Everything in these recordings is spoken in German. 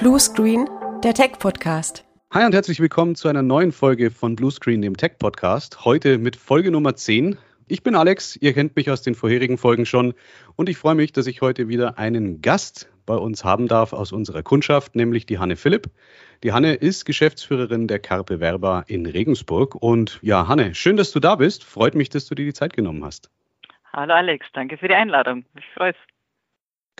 Blue Screen, der Tech-Podcast. Hi und herzlich willkommen zu einer neuen Folge von Blue Screen, dem Tech-Podcast. Heute mit Folge Nummer 10. Ich bin Alex, ihr kennt mich aus den vorherigen Folgen schon und ich freue mich, dass ich heute wieder einen Gast bei uns haben darf aus unserer Kundschaft, nämlich die Hanne Philipp. Die Hanne ist Geschäftsführerin der Carpe Verba in Regensburg. Und ja, Hanne, schön, dass du da bist. Freut mich, dass du dir die Zeit genommen hast. Hallo Alex, danke für die Einladung. Ich freue mich.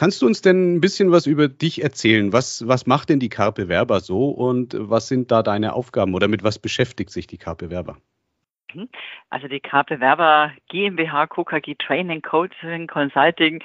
Kannst du uns denn ein bisschen was über dich erzählen? Was, was macht denn die Carpe Verba so und was sind da deine Aufgaben oder mit was beschäftigt sich die Carpe Verba? Also die K-Bewerber GmbH, KKG Training, Coaching, Consulting,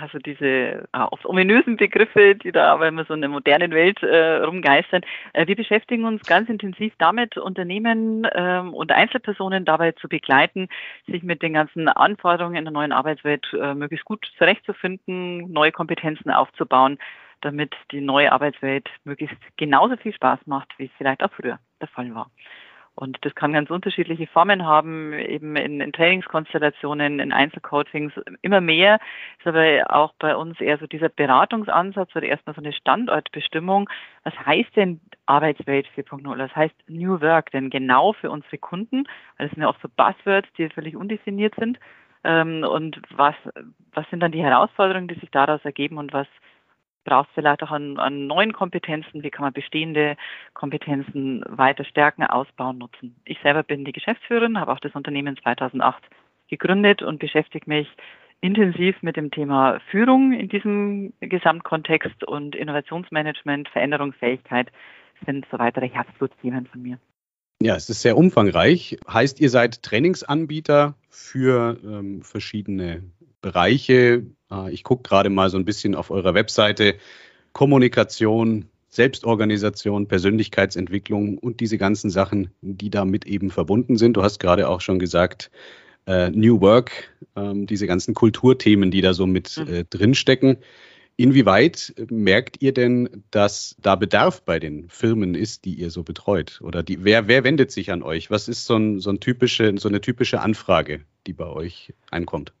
also diese äh, oft ominösen Begriffe, die da aber immer so in der modernen Welt äh, rumgeistern. Äh, wir beschäftigen uns ganz intensiv damit, Unternehmen ähm, und Einzelpersonen dabei zu begleiten, sich mit den ganzen Anforderungen in der neuen Arbeitswelt äh, möglichst gut zurechtzufinden, neue Kompetenzen aufzubauen, damit die neue Arbeitswelt möglichst genauso viel Spaß macht, wie es vielleicht auch früher der Fall war. Und das kann ganz unterschiedliche Formen haben, eben in, in Trainingskonstellationen, in Einzelcoachings, immer mehr. Ist aber auch bei uns eher so dieser Beratungsansatz oder erstmal so eine Standortbestimmung. Was heißt denn Arbeitswelt 4.0? Was heißt New Work denn genau für unsere Kunden? Weil das sind ja oft so Buzzwords, die völlig undefiniert sind. Ähm, und was, was sind dann die Herausforderungen, die sich daraus ergeben und was braucht es vielleicht auch an, an neuen Kompetenzen, wie kann man bestehende Kompetenzen weiter stärken, ausbauen, nutzen. Ich selber bin die Geschäftsführerin, habe auch das Unternehmen 2008 gegründet und beschäftige mich intensiv mit dem Thema Führung in diesem Gesamtkontext und Innovationsmanagement, Veränderungsfähigkeit sind so weitere Herzblutthemen von mir. Ja, es ist sehr umfangreich. Heißt, ihr seid Trainingsanbieter für ähm, verschiedene Bereiche. Äh, ich gucke gerade mal so ein bisschen auf eurer Webseite. Kommunikation, Selbstorganisation, Persönlichkeitsentwicklung und diese ganzen Sachen, die damit eben verbunden sind. Du hast gerade auch schon gesagt, äh, New Work, ähm, diese ganzen Kulturthemen, die da so mit mhm. äh, drinstecken. Inwieweit merkt ihr denn, dass da Bedarf bei den Firmen ist, die ihr so betreut? Oder die, wer, wer wendet sich an euch? Was ist so, ein, so, ein typische, so eine typische Anfrage, die bei euch einkommt?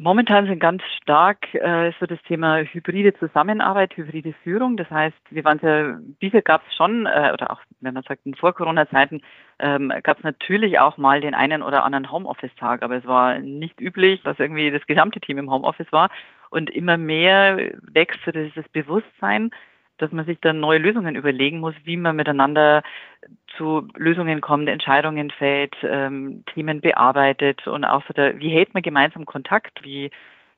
Momentan sind ganz stark äh, so das Thema hybride Zusammenarbeit, hybride Führung. Das heißt, wir waren ja, bisher gab es schon, äh, oder auch wenn man sagt, in Vor-Corona-Zeiten ähm, gab es natürlich auch mal den einen oder anderen Homeoffice-Tag, aber es war nicht üblich, dass irgendwie das gesamte Team im Homeoffice war. Und immer mehr wächst so dieses Bewusstsein, dass man sich dann neue Lösungen überlegen muss, wie man miteinander zu Lösungen kommt, Entscheidungen fällt, ähm, Themen bearbeitet und auch so der, wie hält man gemeinsam Kontakt, wie,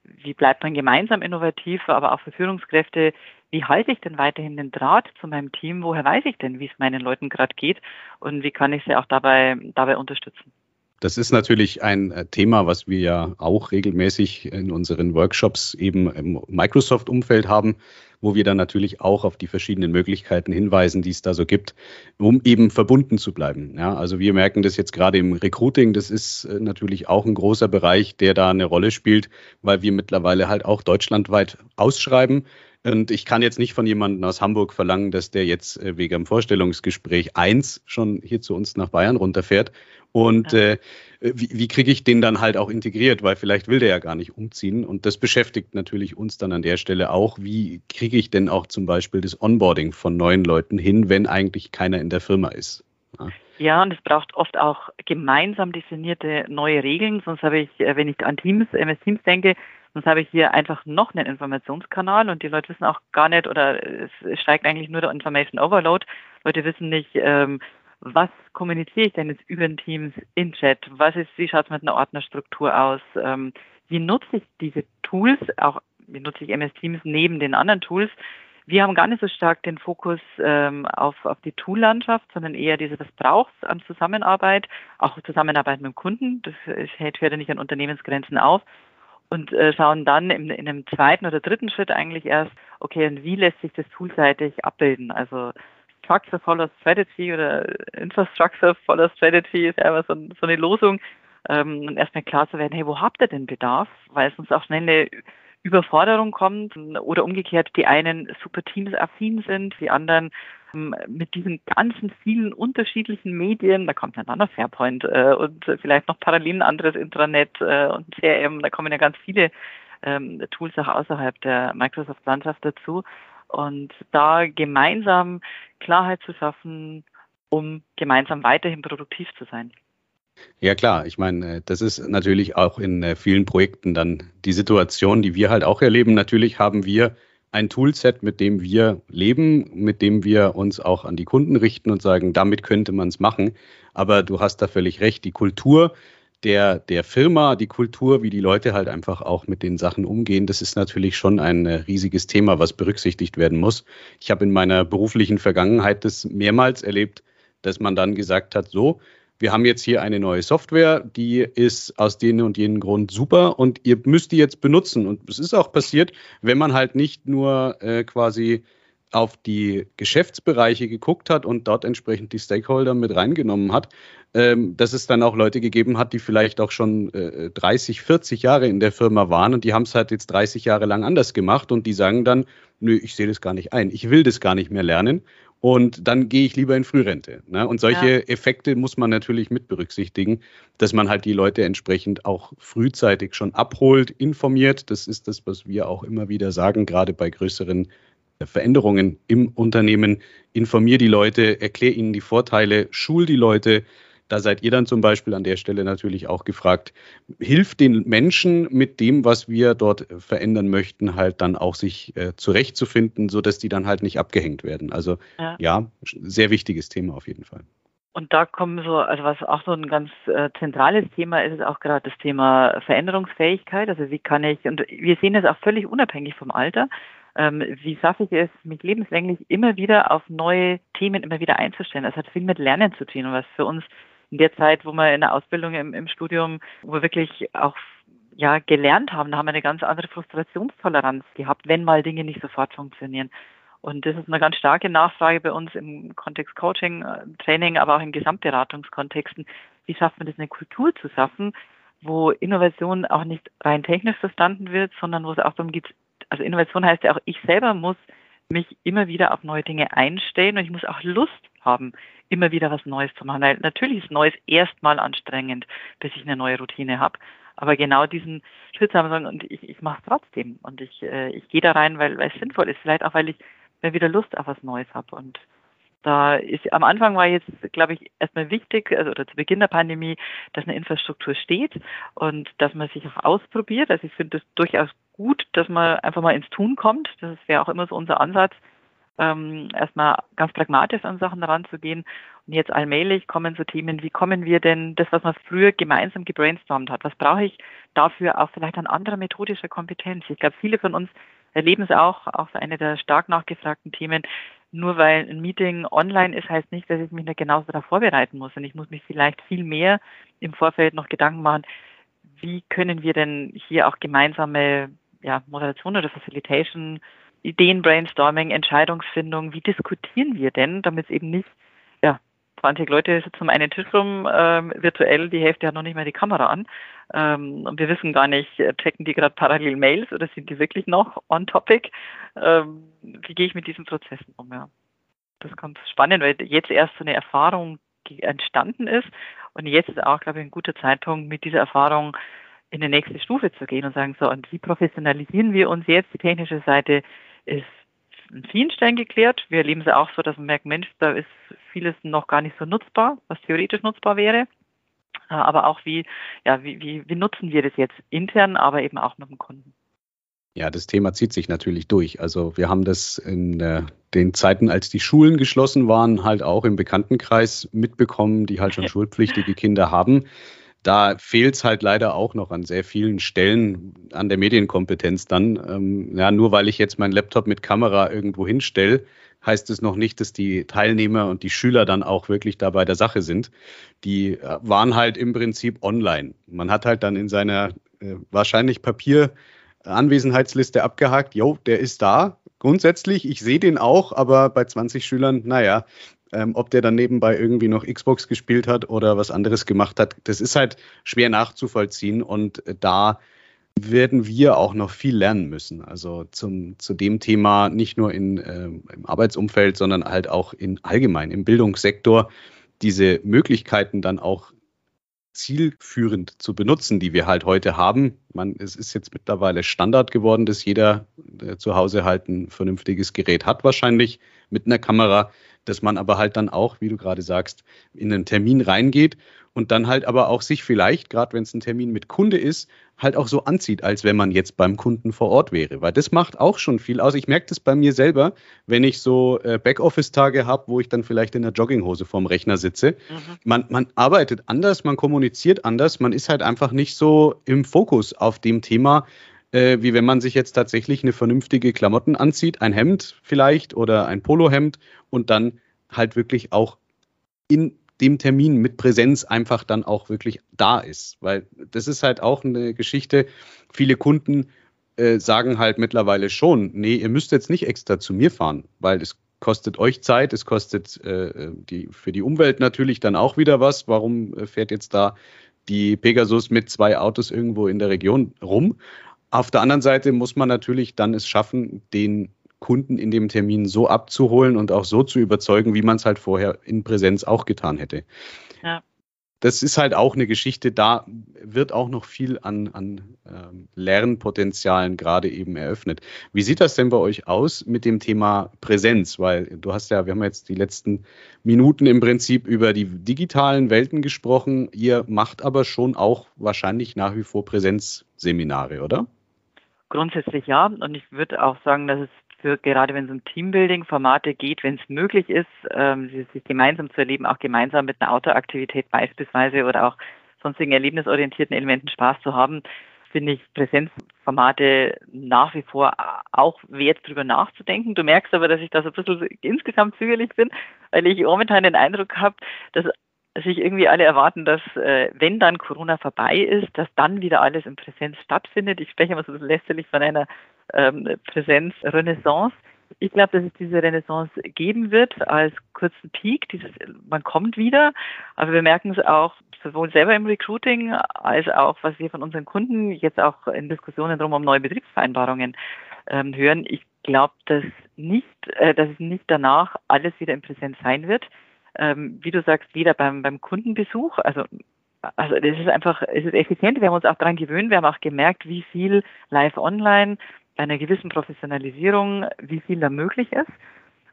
wie bleibt man gemeinsam innovativ, aber auch für Führungskräfte, wie halte ich denn weiterhin den Draht zu meinem Team, woher weiß ich denn, wie es meinen Leuten gerade geht? Und wie kann ich sie auch dabei, dabei unterstützen. Das ist natürlich ein äh, Thema, was wir ja auch regelmäßig in unseren Workshops eben im Microsoft-Umfeld haben, wo wir dann natürlich auch auf die verschiedenen Möglichkeiten hinweisen, die es da so gibt, um eben verbunden zu bleiben. Ja, also wir merken das jetzt gerade im Recruiting, das ist äh, natürlich auch ein großer Bereich, der da eine Rolle spielt, weil wir mittlerweile halt auch deutschlandweit ausschreiben. Und ich kann jetzt nicht von jemandem aus Hamburg verlangen, dass der jetzt äh, wegen dem Vorstellungsgespräch eins schon hier zu uns nach Bayern runterfährt und ja. äh, wie, wie kriege ich den dann halt auch integriert? Weil vielleicht will der ja gar nicht umziehen. Und das beschäftigt natürlich uns dann an der Stelle auch. Wie kriege ich denn auch zum Beispiel das Onboarding von neuen Leuten hin, wenn eigentlich keiner in der Firma ist? Ja. Ja, und es braucht oft auch gemeinsam definierte neue Regeln. Sonst habe ich, äh, wenn ich an Teams, MS Teams denke, sonst habe ich hier einfach noch einen Informationskanal und die Leute wissen auch gar nicht oder es steigt eigentlich nur der Information Overload. Leute wissen nicht, ähm, was kommuniziere ich denn jetzt über den Teams in Chat? Was ist, wie schaut es mit einer Ordnerstruktur aus? Ähm, wie nutze ich diese Tools, auch wie nutze ich MS Teams neben den anderen Tools? Wir haben gar nicht so stark den Fokus ähm, auf, auf die Tool-Landschaft, sondern eher diese, was braucht an Zusammenarbeit, auch Zusammenarbeit mit dem Kunden. Das hält ja nicht an Unternehmensgrenzen auf. Und äh, schauen dann in, in einem zweiten oder dritten Schritt eigentlich erst, okay, und wie lässt sich das toolseitig abbilden? Also Structure follows Strategy oder Infrastructure follows Strategy ist ja immer so, so eine Losung. Ähm, und erstmal klar zu werden, hey, wo habt ihr denn Bedarf? Weil es uns auch schnell eine Überforderung kommt oder umgekehrt die einen super Teams affin sind, die anderen ähm, mit diesen ganzen vielen unterschiedlichen Medien, da kommt dann noch Fairpoint äh, und vielleicht noch parallel ein anderes Intranet äh, und CRM, da kommen ja ganz viele ähm, Tools auch außerhalb der Microsoft-Landschaft dazu. und da gemeinsam Klarheit zu schaffen, um gemeinsam weiterhin produktiv zu sein. Ja klar, ich meine, äh, das ist natürlich auch in äh, vielen Projekten dann die Situation, die wir halt auch erleben. Natürlich haben wir ein Toolset, mit dem wir leben, mit dem wir uns auch an die Kunden richten und sagen, damit könnte man es machen. Aber du hast da völlig recht, die Kultur der, der Firma, die Kultur, wie die Leute halt einfach auch mit den Sachen umgehen, das ist natürlich schon ein äh, riesiges Thema, was berücksichtigt werden muss. Ich habe in meiner beruflichen Vergangenheit das mehrmals erlebt, dass man dann gesagt hat, so, wir haben jetzt hier eine neue Software, die ist aus den und jenen Grund super und ihr müsst die jetzt benutzen. Und es ist auch passiert, wenn man halt nicht nur äh, quasi auf die Geschäftsbereiche geguckt hat und dort entsprechend die Stakeholder mit reingenommen hat, ähm, dass es dann auch Leute gegeben hat, die vielleicht auch schon äh, 30, 40 Jahre in der Firma waren und die haben es halt jetzt 30 Jahre lang anders gemacht und die sagen dann, nö, ich sehe das gar nicht ein, ich will das gar nicht mehr lernen und dann gehe ich lieber in Frührente. Ne? Und solche ja. Effekte muss man natürlich mit berücksichtigen, dass man halt die Leute entsprechend auch frühzeitig schon abholt, informiert. Das ist das, was wir auch immer wieder sagen, gerade bei größeren äh, Veränderungen im Unternehmen. Informier die Leute, erklär ihnen die Vorteile, schul die Leute, da seid ihr dann zum Beispiel an der Stelle natürlich auch gefragt, hilft den Menschen mit dem, was wir dort verändern möchten, halt dann auch sich äh, zurechtzufinden, sodass die dann halt nicht abgehängt werden. Also ja. ja, sehr wichtiges Thema auf jeden Fall. Und da kommen so, also was auch so ein ganz äh, zentrales Thema ist, ist auch gerade das Thema Veränderungsfähigkeit. Also wie kann ich, und wir sehen das auch völlig unabhängig vom Alter, ähm, wie schaffe ich es, mich lebenslänglich immer wieder auf neue Themen immer wieder einzustellen. Das hat viel mit Lernen zu tun, was für uns in der Zeit, wo wir in der Ausbildung im, im Studium, wo wir wirklich auch ja, gelernt haben, da haben wir eine ganz andere Frustrationstoleranz gehabt, wenn mal Dinge nicht sofort funktionieren. Und das ist eine ganz starke Nachfrage bei uns im Kontext Coaching, äh, Training, aber auch in Gesamtberatungskontexten. Wie schafft man das, eine Kultur zu schaffen, wo Innovation auch nicht rein technisch verstanden wird, sondern wo es auch darum geht, also Innovation heißt ja auch, ich selber muss mich immer wieder auf neue Dinge einstellen und ich muss auch Lust haben, immer wieder was Neues zu machen. Weil natürlich ist Neues erstmal anstrengend, bis ich eine neue Routine habe. Aber genau diesen Schritt haben wir sagen, und ich, ich mache es trotzdem. Und ich, äh, ich gehe da rein, weil, weil es sinnvoll ist. Vielleicht auch, weil ich wieder Lust auf was Neues habe. Und da ist am Anfang war jetzt, glaube ich, erstmal wichtig, also oder zu Beginn der Pandemie, dass eine Infrastruktur steht und dass man sich auch ausprobiert. Also ich finde es durchaus gut, dass man einfach mal ins Tun kommt. Das wäre auch immer so unser Ansatz, ähm, erstmal ganz pragmatisch an Sachen heranzugehen. Und jetzt allmählich kommen so Themen, wie kommen wir denn das, was man früher gemeinsam gebrainstormt hat, was brauche ich dafür auch vielleicht an anderer methodischer Kompetenz? Ich glaube, viele von uns erleben es auch, auch so eine der stark nachgefragten Themen. Nur weil ein Meeting online ist, heißt nicht, dass ich mich nicht genauso darauf vorbereiten muss. Und ich muss mich vielleicht viel mehr im Vorfeld noch Gedanken machen, wie können wir denn hier auch gemeinsame ja, Moderation oder Facilitation, Ideen, Brainstorming, Entscheidungsfindung, wie diskutieren wir denn, damit es eben nicht, ja, 20 Leute sitzen um einen Tisch rum, ähm, virtuell, die Hälfte hat noch nicht mal die Kamera an. Ähm, und wir wissen gar nicht, äh, checken die gerade parallel Mails oder sind die wirklich noch on topic? Ähm, wie gehe ich mit diesen Prozessen um? Ja. Das ist ganz spannend, weil jetzt erst so eine Erfahrung entstanden ist und jetzt ist auch, glaube ich, ein guter Zeitpunkt, mit dieser Erfahrung in die nächste Stufe zu gehen und sagen, so, und wie professionalisieren wir uns jetzt? Die technische Seite ist an vielen Stellen geklärt. Wir erleben es auch so, dass man merkt, Mensch, da ist vieles noch gar nicht so nutzbar, was theoretisch nutzbar wäre. Äh, aber auch wie, ja, wie, wie, wie nutzen wir das jetzt intern, aber eben auch mit dem Kunden. Ja, das Thema zieht sich natürlich durch. Also wir haben das in äh, den Zeiten, als die Schulen geschlossen waren, halt auch im Bekanntenkreis mitbekommen, die halt schon schulpflichtige Kinder haben da fehlt es halt leider auch noch an sehr vielen Stellen an der Medienkompetenz dann. Ähm, ja, nur weil ich jetzt meinen Laptop mit Kamera irgendwo hinstelle, heißt es noch nicht, dass die Teilnehmer und die Schüler dann auch wirklich da bei der Sache sind. Die äh, waren halt im Prinzip online. Man hat halt dann in seiner äh, wahrscheinlich Papier-Anwesenheitsliste abgehakt, jo, der ist da. Grundsätzlich, ich sehe den auch, aber bei 20 Schülern, naja, ähm, ob der dann nebenbei irgendwie noch Xbox gespielt hat oder was anderes gemacht hat, das ist halt schwer nachzuvollziehen und äh, da werden wir auch noch viel lernen müssen. Also zum, zu dem Thema nicht nur in, äh, im Arbeitsumfeld, sondern halt auch in allgemein im Bildungssektor diese Möglichkeiten dann auch zielführend zu benutzen, die wir halt heute haben. Man, es ist jetzt mittlerweile Standard geworden, dass jeder zu Hause halt ein vernünftiges Gerät hat, wahrscheinlich mit einer Kamera, dass man aber halt dann auch, wie du gerade sagst, in einen Termin reingeht und dann halt aber auch sich vielleicht, gerade wenn es ein Termin mit Kunde ist, halt auch so anzieht, als wenn man jetzt beim Kunden vor Ort wäre. Weil das macht auch schon viel aus. Ich merke das bei mir selber, wenn ich so äh, Backoffice-Tage habe, wo ich dann vielleicht in der Jogginghose vorm Rechner sitze. Mhm. Man, man arbeitet anders, man kommuniziert anders, man ist halt einfach nicht so im Fokus auf dem Thema, äh, wie wenn man sich jetzt tatsächlich eine vernünftige Klamotten anzieht, ein Hemd vielleicht oder ein Polohemd und dann halt wirklich auch in dem Termin mit Präsenz einfach dann auch wirklich da ist. Weil das ist halt auch eine Geschichte. Viele Kunden äh, sagen halt mittlerweile schon, nee, ihr müsst jetzt nicht extra zu mir fahren, weil es kostet euch Zeit, es kostet äh, die, für die Umwelt natürlich dann auch wieder was. Warum äh, fährt jetzt da die Pegasus mit zwei Autos irgendwo in der Region rum? Auf der anderen Seite muss man natürlich dann es schaffen, den Kunden in dem Termin so abzuholen und auch so zu überzeugen, wie man es halt vorher in Präsenz auch getan hätte. Ja. Das ist halt auch eine Geschichte, da wird auch noch viel an, an ähm, Lernpotenzialen gerade eben eröffnet. Wie sieht das denn bei euch aus mit dem Thema Präsenz? Weil du hast ja, wir haben jetzt die letzten Minuten im Prinzip über die digitalen Welten gesprochen. Ihr macht aber schon auch wahrscheinlich nach wie vor Präsenzseminare, oder? Grundsätzlich ja. Und ich würde auch sagen, dass es für gerade wenn es um Teambuilding-Formate geht, wenn es möglich ist, ähm, sich gemeinsam zu erleben, auch gemeinsam mit einer Outdoor-Aktivität beispielsweise oder auch sonstigen erlebnisorientierten Elementen Spaß zu haben, finde ich Präsenzformate nach wie vor auch wert, darüber nachzudenken. Du merkst aber, dass ich da so ein bisschen insgesamt zögerlich bin, weil ich momentan den Eindruck habe, dass sich irgendwie alle erwarten, dass äh, wenn dann Corona vorbei ist, dass dann wieder alles in Präsenz stattfindet. Ich spreche immer so lästerlich von einer ähm, Präsenzrenaissance. Ich glaube, dass es diese Renaissance geben wird als kurzen Peak. Dieses, man kommt wieder, aber wir merken es auch sowohl selber im Recruiting als auch, was wir von unseren Kunden jetzt auch in Diskussionen drum um neue Betriebsvereinbarungen ähm, hören. Ich glaube, dass nicht, äh, dass es nicht danach alles wieder in Präsenz sein wird ähm, wie du sagst, wieder beim, beim Kundenbesuch. Also also das ist einfach, es ist effizient. Wir haben uns auch daran gewöhnt. Wir haben auch gemerkt, wie viel live online bei einer gewissen Professionalisierung, wie viel da möglich ist.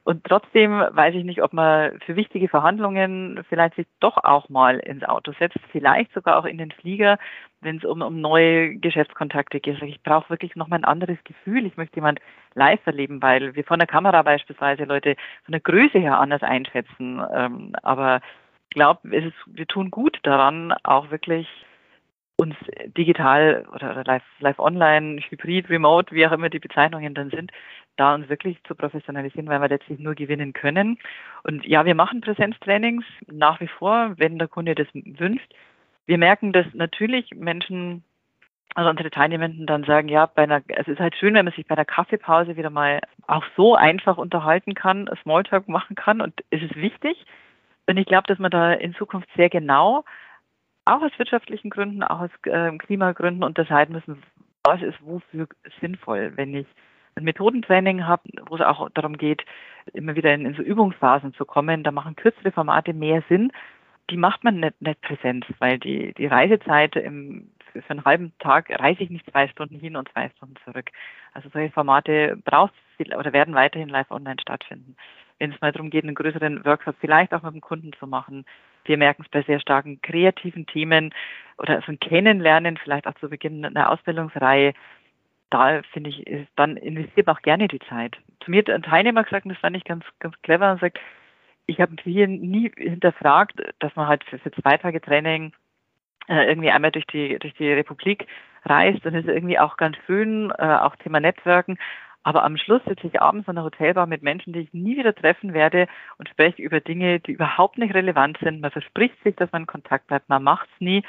Und trotzdem weiß ich nicht, ob man für wichtige Verhandlungen vielleicht sich doch auch mal ins Auto setzt, vielleicht sogar auch in den Flieger, wenn es um, um neue Geschäftskontakte geht. Also ich brauche wirklich nochmal ein anderes Gefühl. Ich möchte jemand live erleben, weil wir von der Kamera beispielsweise Leute von der Größe her anders einschätzen. Ähm, aber ich glaube, wir tun gut daran, auch wirklich uns digital oder live, live online, hybrid, remote, wie auch immer die Bezeichnungen dann sind, da uns wirklich zu professionalisieren, weil wir letztlich nur gewinnen können. Und ja, wir machen Präsenztrainings nach wie vor, wenn der Kunde das wünscht. Wir merken, dass natürlich Menschen, also unsere Teilnehmenden dann sagen, ja, bei einer, es ist halt schön, wenn man sich bei einer Kaffeepause wieder mal auch so einfach unterhalten kann, Smalltalk machen kann und es ist wichtig. Und ich glaube, dass man da in Zukunft sehr genau auch aus wirtschaftlichen Gründen, auch aus äh, Klimagründen unterscheiden müssen, was ist wofür sinnvoll. Wenn ich ein Methodentraining habe, wo es auch darum geht, immer wieder in, in, so Übungsphasen zu kommen, da machen kürzere Formate mehr Sinn. Die macht man nicht, nicht präsent, weil die, die Reisezeit im, für einen halben Tag reise ich nicht zwei Stunden hin und zwei Stunden zurück. Also solche Formate braucht oder werden weiterhin live online stattfinden. Wenn es mal darum geht, einen größeren Workshop vielleicht auch mit dem Kunden zu machen, wir merken es bei sehr starken kreativen Themen oder so ein Kennenlernen, vielleicht auch zu Beginn einer Ausbildungsreihe. Da finde ich, ist, dann investiert man auch gerne die Zeit. Zu mir hat ein Teilnehmer gesagt, und das fand ich ganz, ganz clever, und sagt, ich habe hier nie hinterfragt, dass man halt für, für zwei Tage Training äh, irgendwie einmal durch die, durch die Republik reist. Dann ist irgendwie auch ganz schön, äh, auch Thema Netzwerken. Aber am Schluss sitze ich abends in der Hotelbar mit Menschen, die ich nie wieder treffen werde und spreche über Dinge, die überhaupt nicht relevant sind. Man verspricht sich, dass man in Kontakt bleibt, man macht es nie.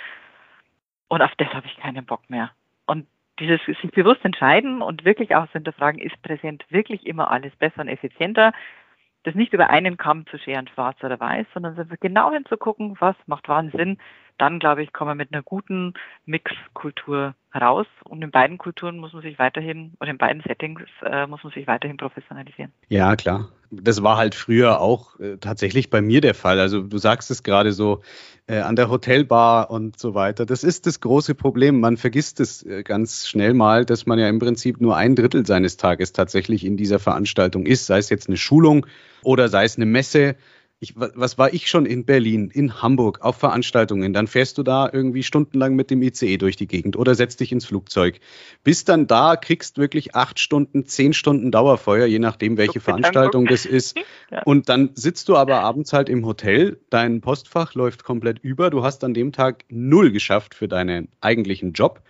Und auf das habe ich keinen Bock mehr. Dieses sich bewusst entscheiden und wirklich auch zu hinterfragen, ist präsent wirklich immer alles besser und effizienter? Das nicht über einen Kamm zu scheren, schwarz oder weiß, sondern genau hinzugucken, was macht wann Sinn, dann, glaube ich, kommen wir mit einer guten Mixkultur heraus. Und in beiden Kulturen muss man sich weiterhin, oder in beiden Settings äh, muss man sich weiterhin professionalisieren. Ja, klar. Das war halt früher auch äh, tatsächlich bei mir der Fall. Also du sagst es gerade so äh, an der Hotelbar und so weiter. Das ist das große Problem. Man vergisst es äh, ganz schnell mal, dass man ja im Prinzip nur ein Drittel seines Tages tatsächlich in dieser Veranstaltung ist, sei es jetzt eine Schulung oder sei es eine Messe ich, was war ich schon in Berlin, in Hamburg auf Veranstaltungen? Dann fährst du da irgendwie stundenlang mit dem ICE durch die Gegend oder setzt dich ins Flugzeug. Bis dann da kriegst wirklich acht Stunden, zehn Stunden Dauerfeuer, je nachdem, welche Veranstaltung das ist. Ja. Und dann sitzt du aber abends halt im Hotel, dein Postfach läuft komplett über, du hast an dem Tag null geschafft für deinen eigentlichen Job.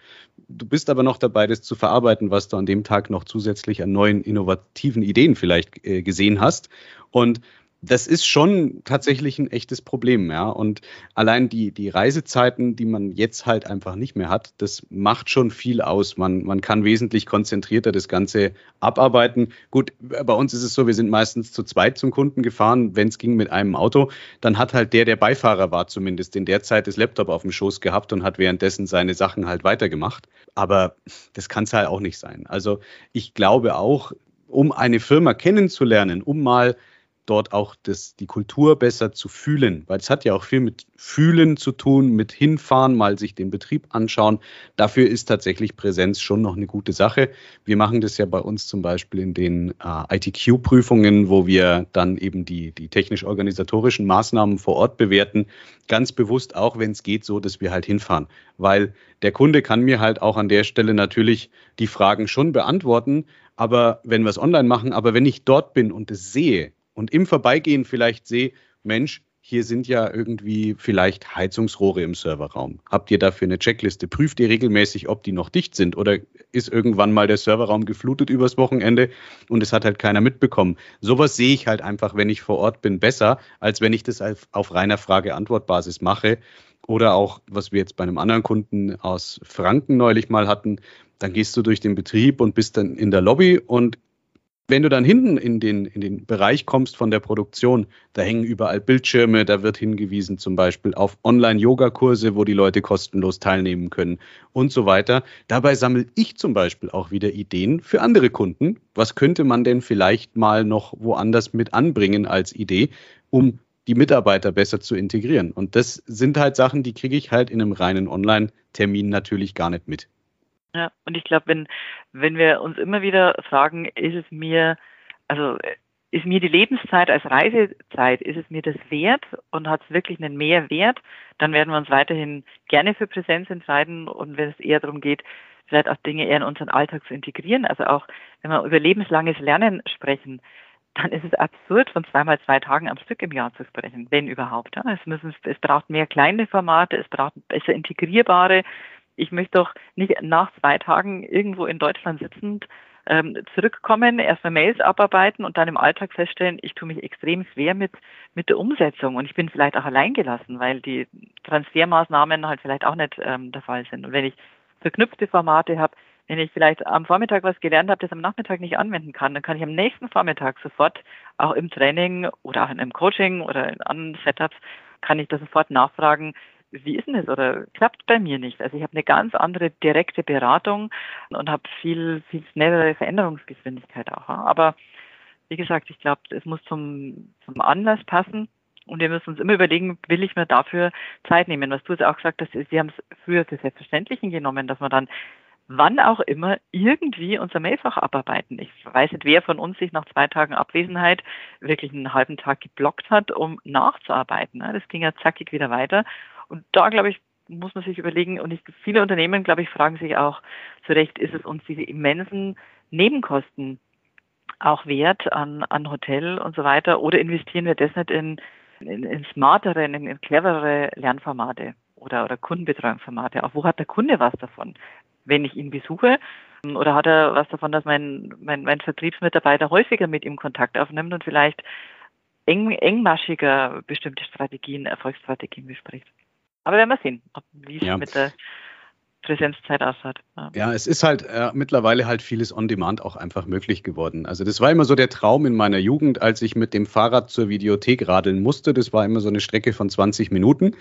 Du bist aber noch dabei, das zu verarbeiten, was du an dem Tag noch zusätzlich an neuen innovativen Ideen vielleicht äh, gesehen hast. Und das ist schon tatsächlich ein echtes Problem, ja. Und allein die, die Reisezeiten, die man jetzt halt einfach nicht mehr hat, das macht schon viel aus. Man, man kann wesentlich konzentrierter das Ganze abarbeiten. Gut, bei uns ist es so, wir sind meistens zu zweit zum Kunden gefahren, wenn es ging mit einem Auto. Dann hat halt der, der Beifahrer war, zumindest in der Zeit das Laptop auf dem Schoß gehabt und hat währenddessen seine Sachen halt weitergemacht. Aber das kann es halt auch nicht sein. Also ich glaube auch, um eine Firma kennenzulernen, um mal dort auch das, die Kultur besser zu fühlen, weil es hat ja auch viel mit Fühlen zu tun, mit hinfahren, mal sich den Betrieb anschauen. Dafür ist tatsächlich Präsenz schon noch eine gute Sache. Wir machen das ja bei uns zum Beispiel in den äh, ITQ-Prüfungen, wo wir dann eben die, die technisch-organisatorischen Maßnahmen vor Ort bewerten. Ganz bewusst auch, wenn es geht, so, dass wir halt hinfahren. Weil der Kunde kann mir halt auch an der Stelle natürlich die Fragen schon beantworten, aber wenn wir es online machen, aber wenn ich dort bin und es sehe, und im Vorbeigehen vielleicht sehe, Mensch, hier sind ja irgendwie vielleicht Heizungsrohre im Serverraum. Habt ihr dafür eine Checkliste? Prüft ihr regelmäßig, ob die noch dicht sind? Oder ist irgendwann mal der Serverraum geflutet übers Wochenende und es hat halt keiner mitbekommen? Sowas sehe ich halt einfach, wenn ich vor Ort bin, besser, als wenn ich das auf, auf reiner Frage-Antwort-Basis mache. Oder auch, was wir jetzt bei einem anderen Kunden aus Franken neulich mal hatten, dann gehst du durch den Betrieb und bist dann in der Lobby und wenn du dann hinten in den, in den Bereich kommst von der Produktion, da hängen überall Bildschirme, da wird hingewiesen zum Beispiel auf Online-Yoga-Kurse, wo die Leute kostenlos teilnehmen können und so weiter. Dabei sammle ich zum Beispiel auch wieder Ideen für andere Kunden. Was könnte man denn vielleicht mal noch woanders mit anbringen als Idee, um die Mitarbeiter besser zu integrieren? Und das sind halt Sachen, die kriege ich halt in einem reinen Online-Termin natürlich gar nicht mit. Ja, und ich glaube, wenn, wenn wir uns immer wieder fragen, ist es mir, also ist mir die Lebenszeit als Reisezeit, ist es mir das wert und hat es wirklich einen Mehrwert, dann werden wir uns weiterhin gerne für Präsenz entscheiden und wenn es eher darum geht, vielleicht auch Dinge eher in unseren Alltag zu integrieren, also auch wenn wir über lebenslanges Lernen sprechen, dann ist es absurd, von zweimal zwei Tagen am Stück im Jahr zu sprechen, wenn überhaupt. Es, müssen, es braucht mehr kleine Formate, es braucht besser integrierbare ich möchte doch nicht nach zwei Tagen irgendwo in Deutschland sitzend ähm, zurückkommen, erstmal Mails abarbeiten und dann im Alltag feststellen, ich tue mich extrem schwer mit, mit der Umsetzung und ich bin vielleicht auch alleingelassen, weil die Transfermaßnahmen halt vielleicht auch nicht ähm, der Fall sind. Und wenn ich verknüpfte Formate habe, wenn ich vielleicht am Vormittag was gelernt habe, das am Nachmittag nicht anwenden kann, dann kann ich am nächsten Vormittag sofort auch im Training oder auch in einem Coaching oder in anderen Setups, kann ich da sofort nachfragen, wie ist denn das oder klappt bei mir nicht? Also ich habe eine ganz andere direkte Beratung und habe viel, viel schnellere Veränderungsgeschwindigkeit auch. Aber wie gesagt, ich glaube, es muss zum, zum Anlass passen. Und wir müssen uns immer überlegen, will ich mir dafür Zeit nehmen? Was du jetzt auch gesagt hast, Sie haben es früher für Selbstverständlichen genommen, dass man dann wann auch immer irgendwie unser Mailfach abarbeiten. Ich weiß nicht, wer von uns sich nach zwei Tagen Abwesenheit wirklich einen halben Tag geblockt hat, um nachzuarbeiten. Das ging ja zackig wieder weiter. Und da, glaube ich, muss man sich überlegen, und ich, viele Unternehmen, glaube ich, fragen sich auch zu Recht, ist es uns diese immensen Nebenkosten auch wert an, an Hotel und so weiter, oder investieren wir das nicht in, in, in smartere, in, in cleverere Lernformate oder, oder Kundenbetreuungsformate? Auch wo hat der Kunde was davon, wenn ich ihn besuche? Oder hat er was davon, dass mein, mein, mein Vertriebsmitarbeiter häufiger mit ihm Kontakt aufnimmt und vielleicht eng, engmaschiger bestimmte Strategien, Erfolgsstrategien bespricht? Aber werden wir sehen, wie es ja. mit der Präsenzzeit ausschaut. Ja. ja, es ist halt äh, mittlerweile halt vieles on demand auch einfach möglich geworden. Also das war immer so der Traum in meiner Jugend, als ich mit dem Fahrrad zur Videothek radeln musste. Das war immer so eine Strecke von 20 Minuten.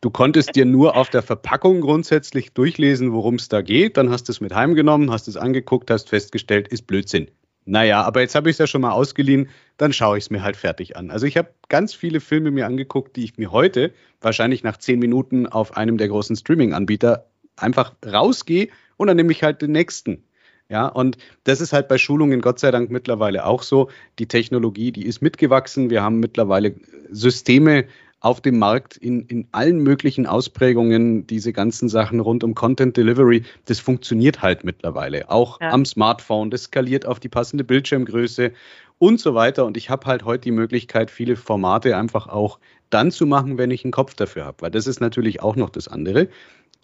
Du konntest dir nur auf der Verpackung grundsätzlich durchlesen, worum es da geht. Dann hast du es mit heimgenommen, hast es angeguckt, hast festgestellt, ist Blödsinn. Naja, aber jetzt habe ich es ja schon mal ausgeliehen, dann schaue ich es mir halt fertig an. Also ich habe ganz viele Filme mir angeguckt, die ich mir heute, wahrscheinlich nach zehn Minuten auf einem der großen Streaming-Anbieter, einfach rausgehe und dann nehme ich halt den nächsten. Ja, und das ist halt bei Schulungen Gott sei Dank mittlerweile auch so. Die Technologie, die ist mitgewachsen. Wir haben mittlerweile Systeme auf dem Markt in, in allen möglichen Ausprägungen, diese ganzen Sachen rund um Content Delivery, das funktioniert halt mittlerweile. Auch ja. am Smartphone, das skaliert auf die passende Bildschirmgröße und so weiter. Und ich habe halt heute die Möglichkeit, viele Formate einfach auch dann zu machen, wenn ich einen Kopf dafür habe. Weil das ist natürlich auch noch das andere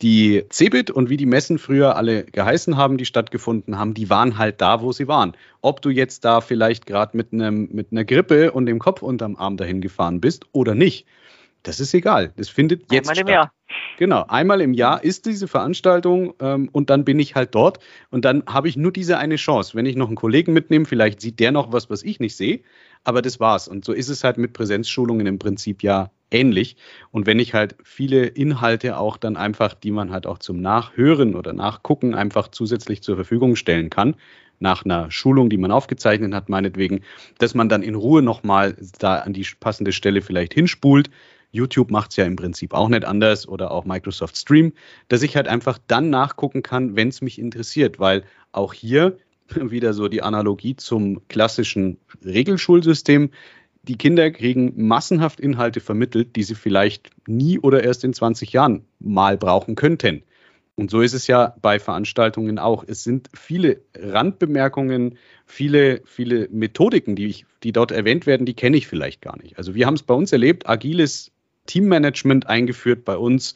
die Cebit und wie die Messen früher alle geheißen haben, die stattgefunden haben, die waren halt da, wo sie waren. Ob du jetzt da vielleicht gerade mit, mit einer Grippe und dem Kopf unterm Arm dahin gefahren bist oder nicht, das ist egal. Das findet jetzt einmal statt. Im Jahr. Genau, einmal im Jahr ist diese Veranstaltung ähm, und dann bin ich halt dort und dann habe ich nur diese eine Chance. Wenn ich noch einen Kollegen mitnehme, vielleicht sieht der noch was, was ich nicht sehe, aber das war's. Und so ist es halt mit Präsenzschulungen im Prinzip ja ähnlich. Und wenn ich halt viele Inhalte auch dann einfach, die man halt auch zum Nachhören oder Nachgucken einfach zusätzlich zur Verfügung stellen kann, nach einer Schulung, die man aufgezeichnet hat, meinetwegen, dass man dann in Ruhe nochmal da an die passende Stelle vielleicht hinspult. YouTube macht es ja im Prinzip auch nicht anders oder auch Microsoft Stream, dass ich halt einfach dann nachgucken kann, wenn es mich interessiert, weil auch hier wieder so die Analogie zum klassischen Regelschulsystem die Kinder kriegen massenhaft Inhalte vermittelt, die sie vielleicht nie oder erst in 20 Jahren mal brauchen könnten. Und so ist es ja bei Veranstaltungen auch. Es sind viele Randbemerkungen, viele, viele Methodiken, die, ich, die dort erwähnt werden, die kenne ich vielleicht gar nicht. Also wir haben es bei uns erlebt, agiles Teammanagement eingeführt bei uns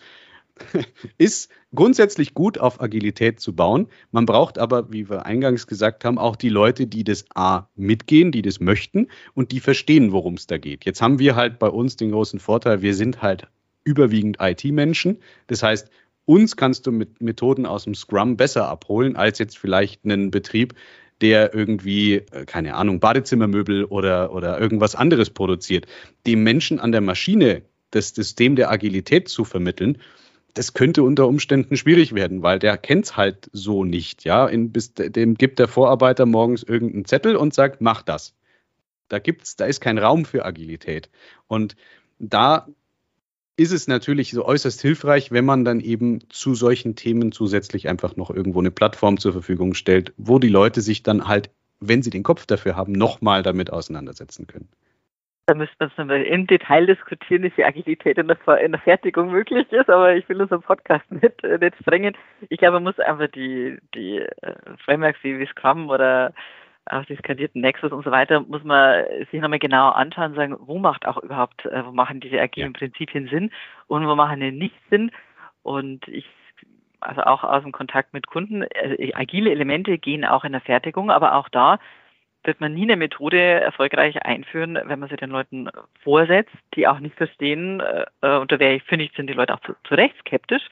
ist grundsätzlich gut auf Agilität zu bauen. Man braucht aber, wie wir eingangs gesagt haben, auch die Leute, die das A mitgehen, die das möchten und die verstehen, worum es da geht. Jetzt haben wir halt bei uns den großen Vorteil, wir sind halt überwiegend IT-Menschen. Das heißt, uns kannst du mit Methoden aus dem Scrum besser abholen als jetzt vielleicht einen Betrieb, der irgendwie, äh, keine Ahnung, Badezimmermöbel oder, oder irgendwas anderes produziert. Dem Menschen an der Maschine das System der Agilität zu vermitteln, das könnte unter Umständen schwierig werden, weil der kennt es halt so nicht. Ja, In, bis, dem gibt der Vorarbeiter morgens irgendeinen Zettel und sagt, mach das. Da gibt's, da ist kein Raum für Agilität. Und da ist es natürlich so äußerst hilfreich, wenn man dann eben zu solchen Themen zusätzlich einfach noch irgendwo eine Plattform zur Verfügung stellt, wo die Leute sich dann halt, wenn sie den Kopf dafür haben, nochmal damit auseinandersetzen können. Da müsste man es nochmal im Detail diskutieren, wie viel Agilität in der, in der, Fertigung möglich ist, aber ich will unseren Podcast nicht, äh, nicht strengen. Ich glaube, man muss einfach die, die äh, Frameworks wie, wie Scrum oder auch die skalierten Nexus und so weiter, muss man sich nochmal genau anschauen und sagen, wo macht auch überhaupt, äh, wo machen diese agilen ja. Prinzipien Sinn und wo machen die nicht Sinn. Und ich also auch aus dem Kontakt mit Kunden, also agile Elemente gehen auch in der Fertigung, aber auch da wird man nie eine Methode erfolgreich einführen, wenn man sie den Leuten vorsetzt, die auch nicht verstehen, und da wäre ich, finde ich, sind die Leute auch zu, zu Recht skeptisch,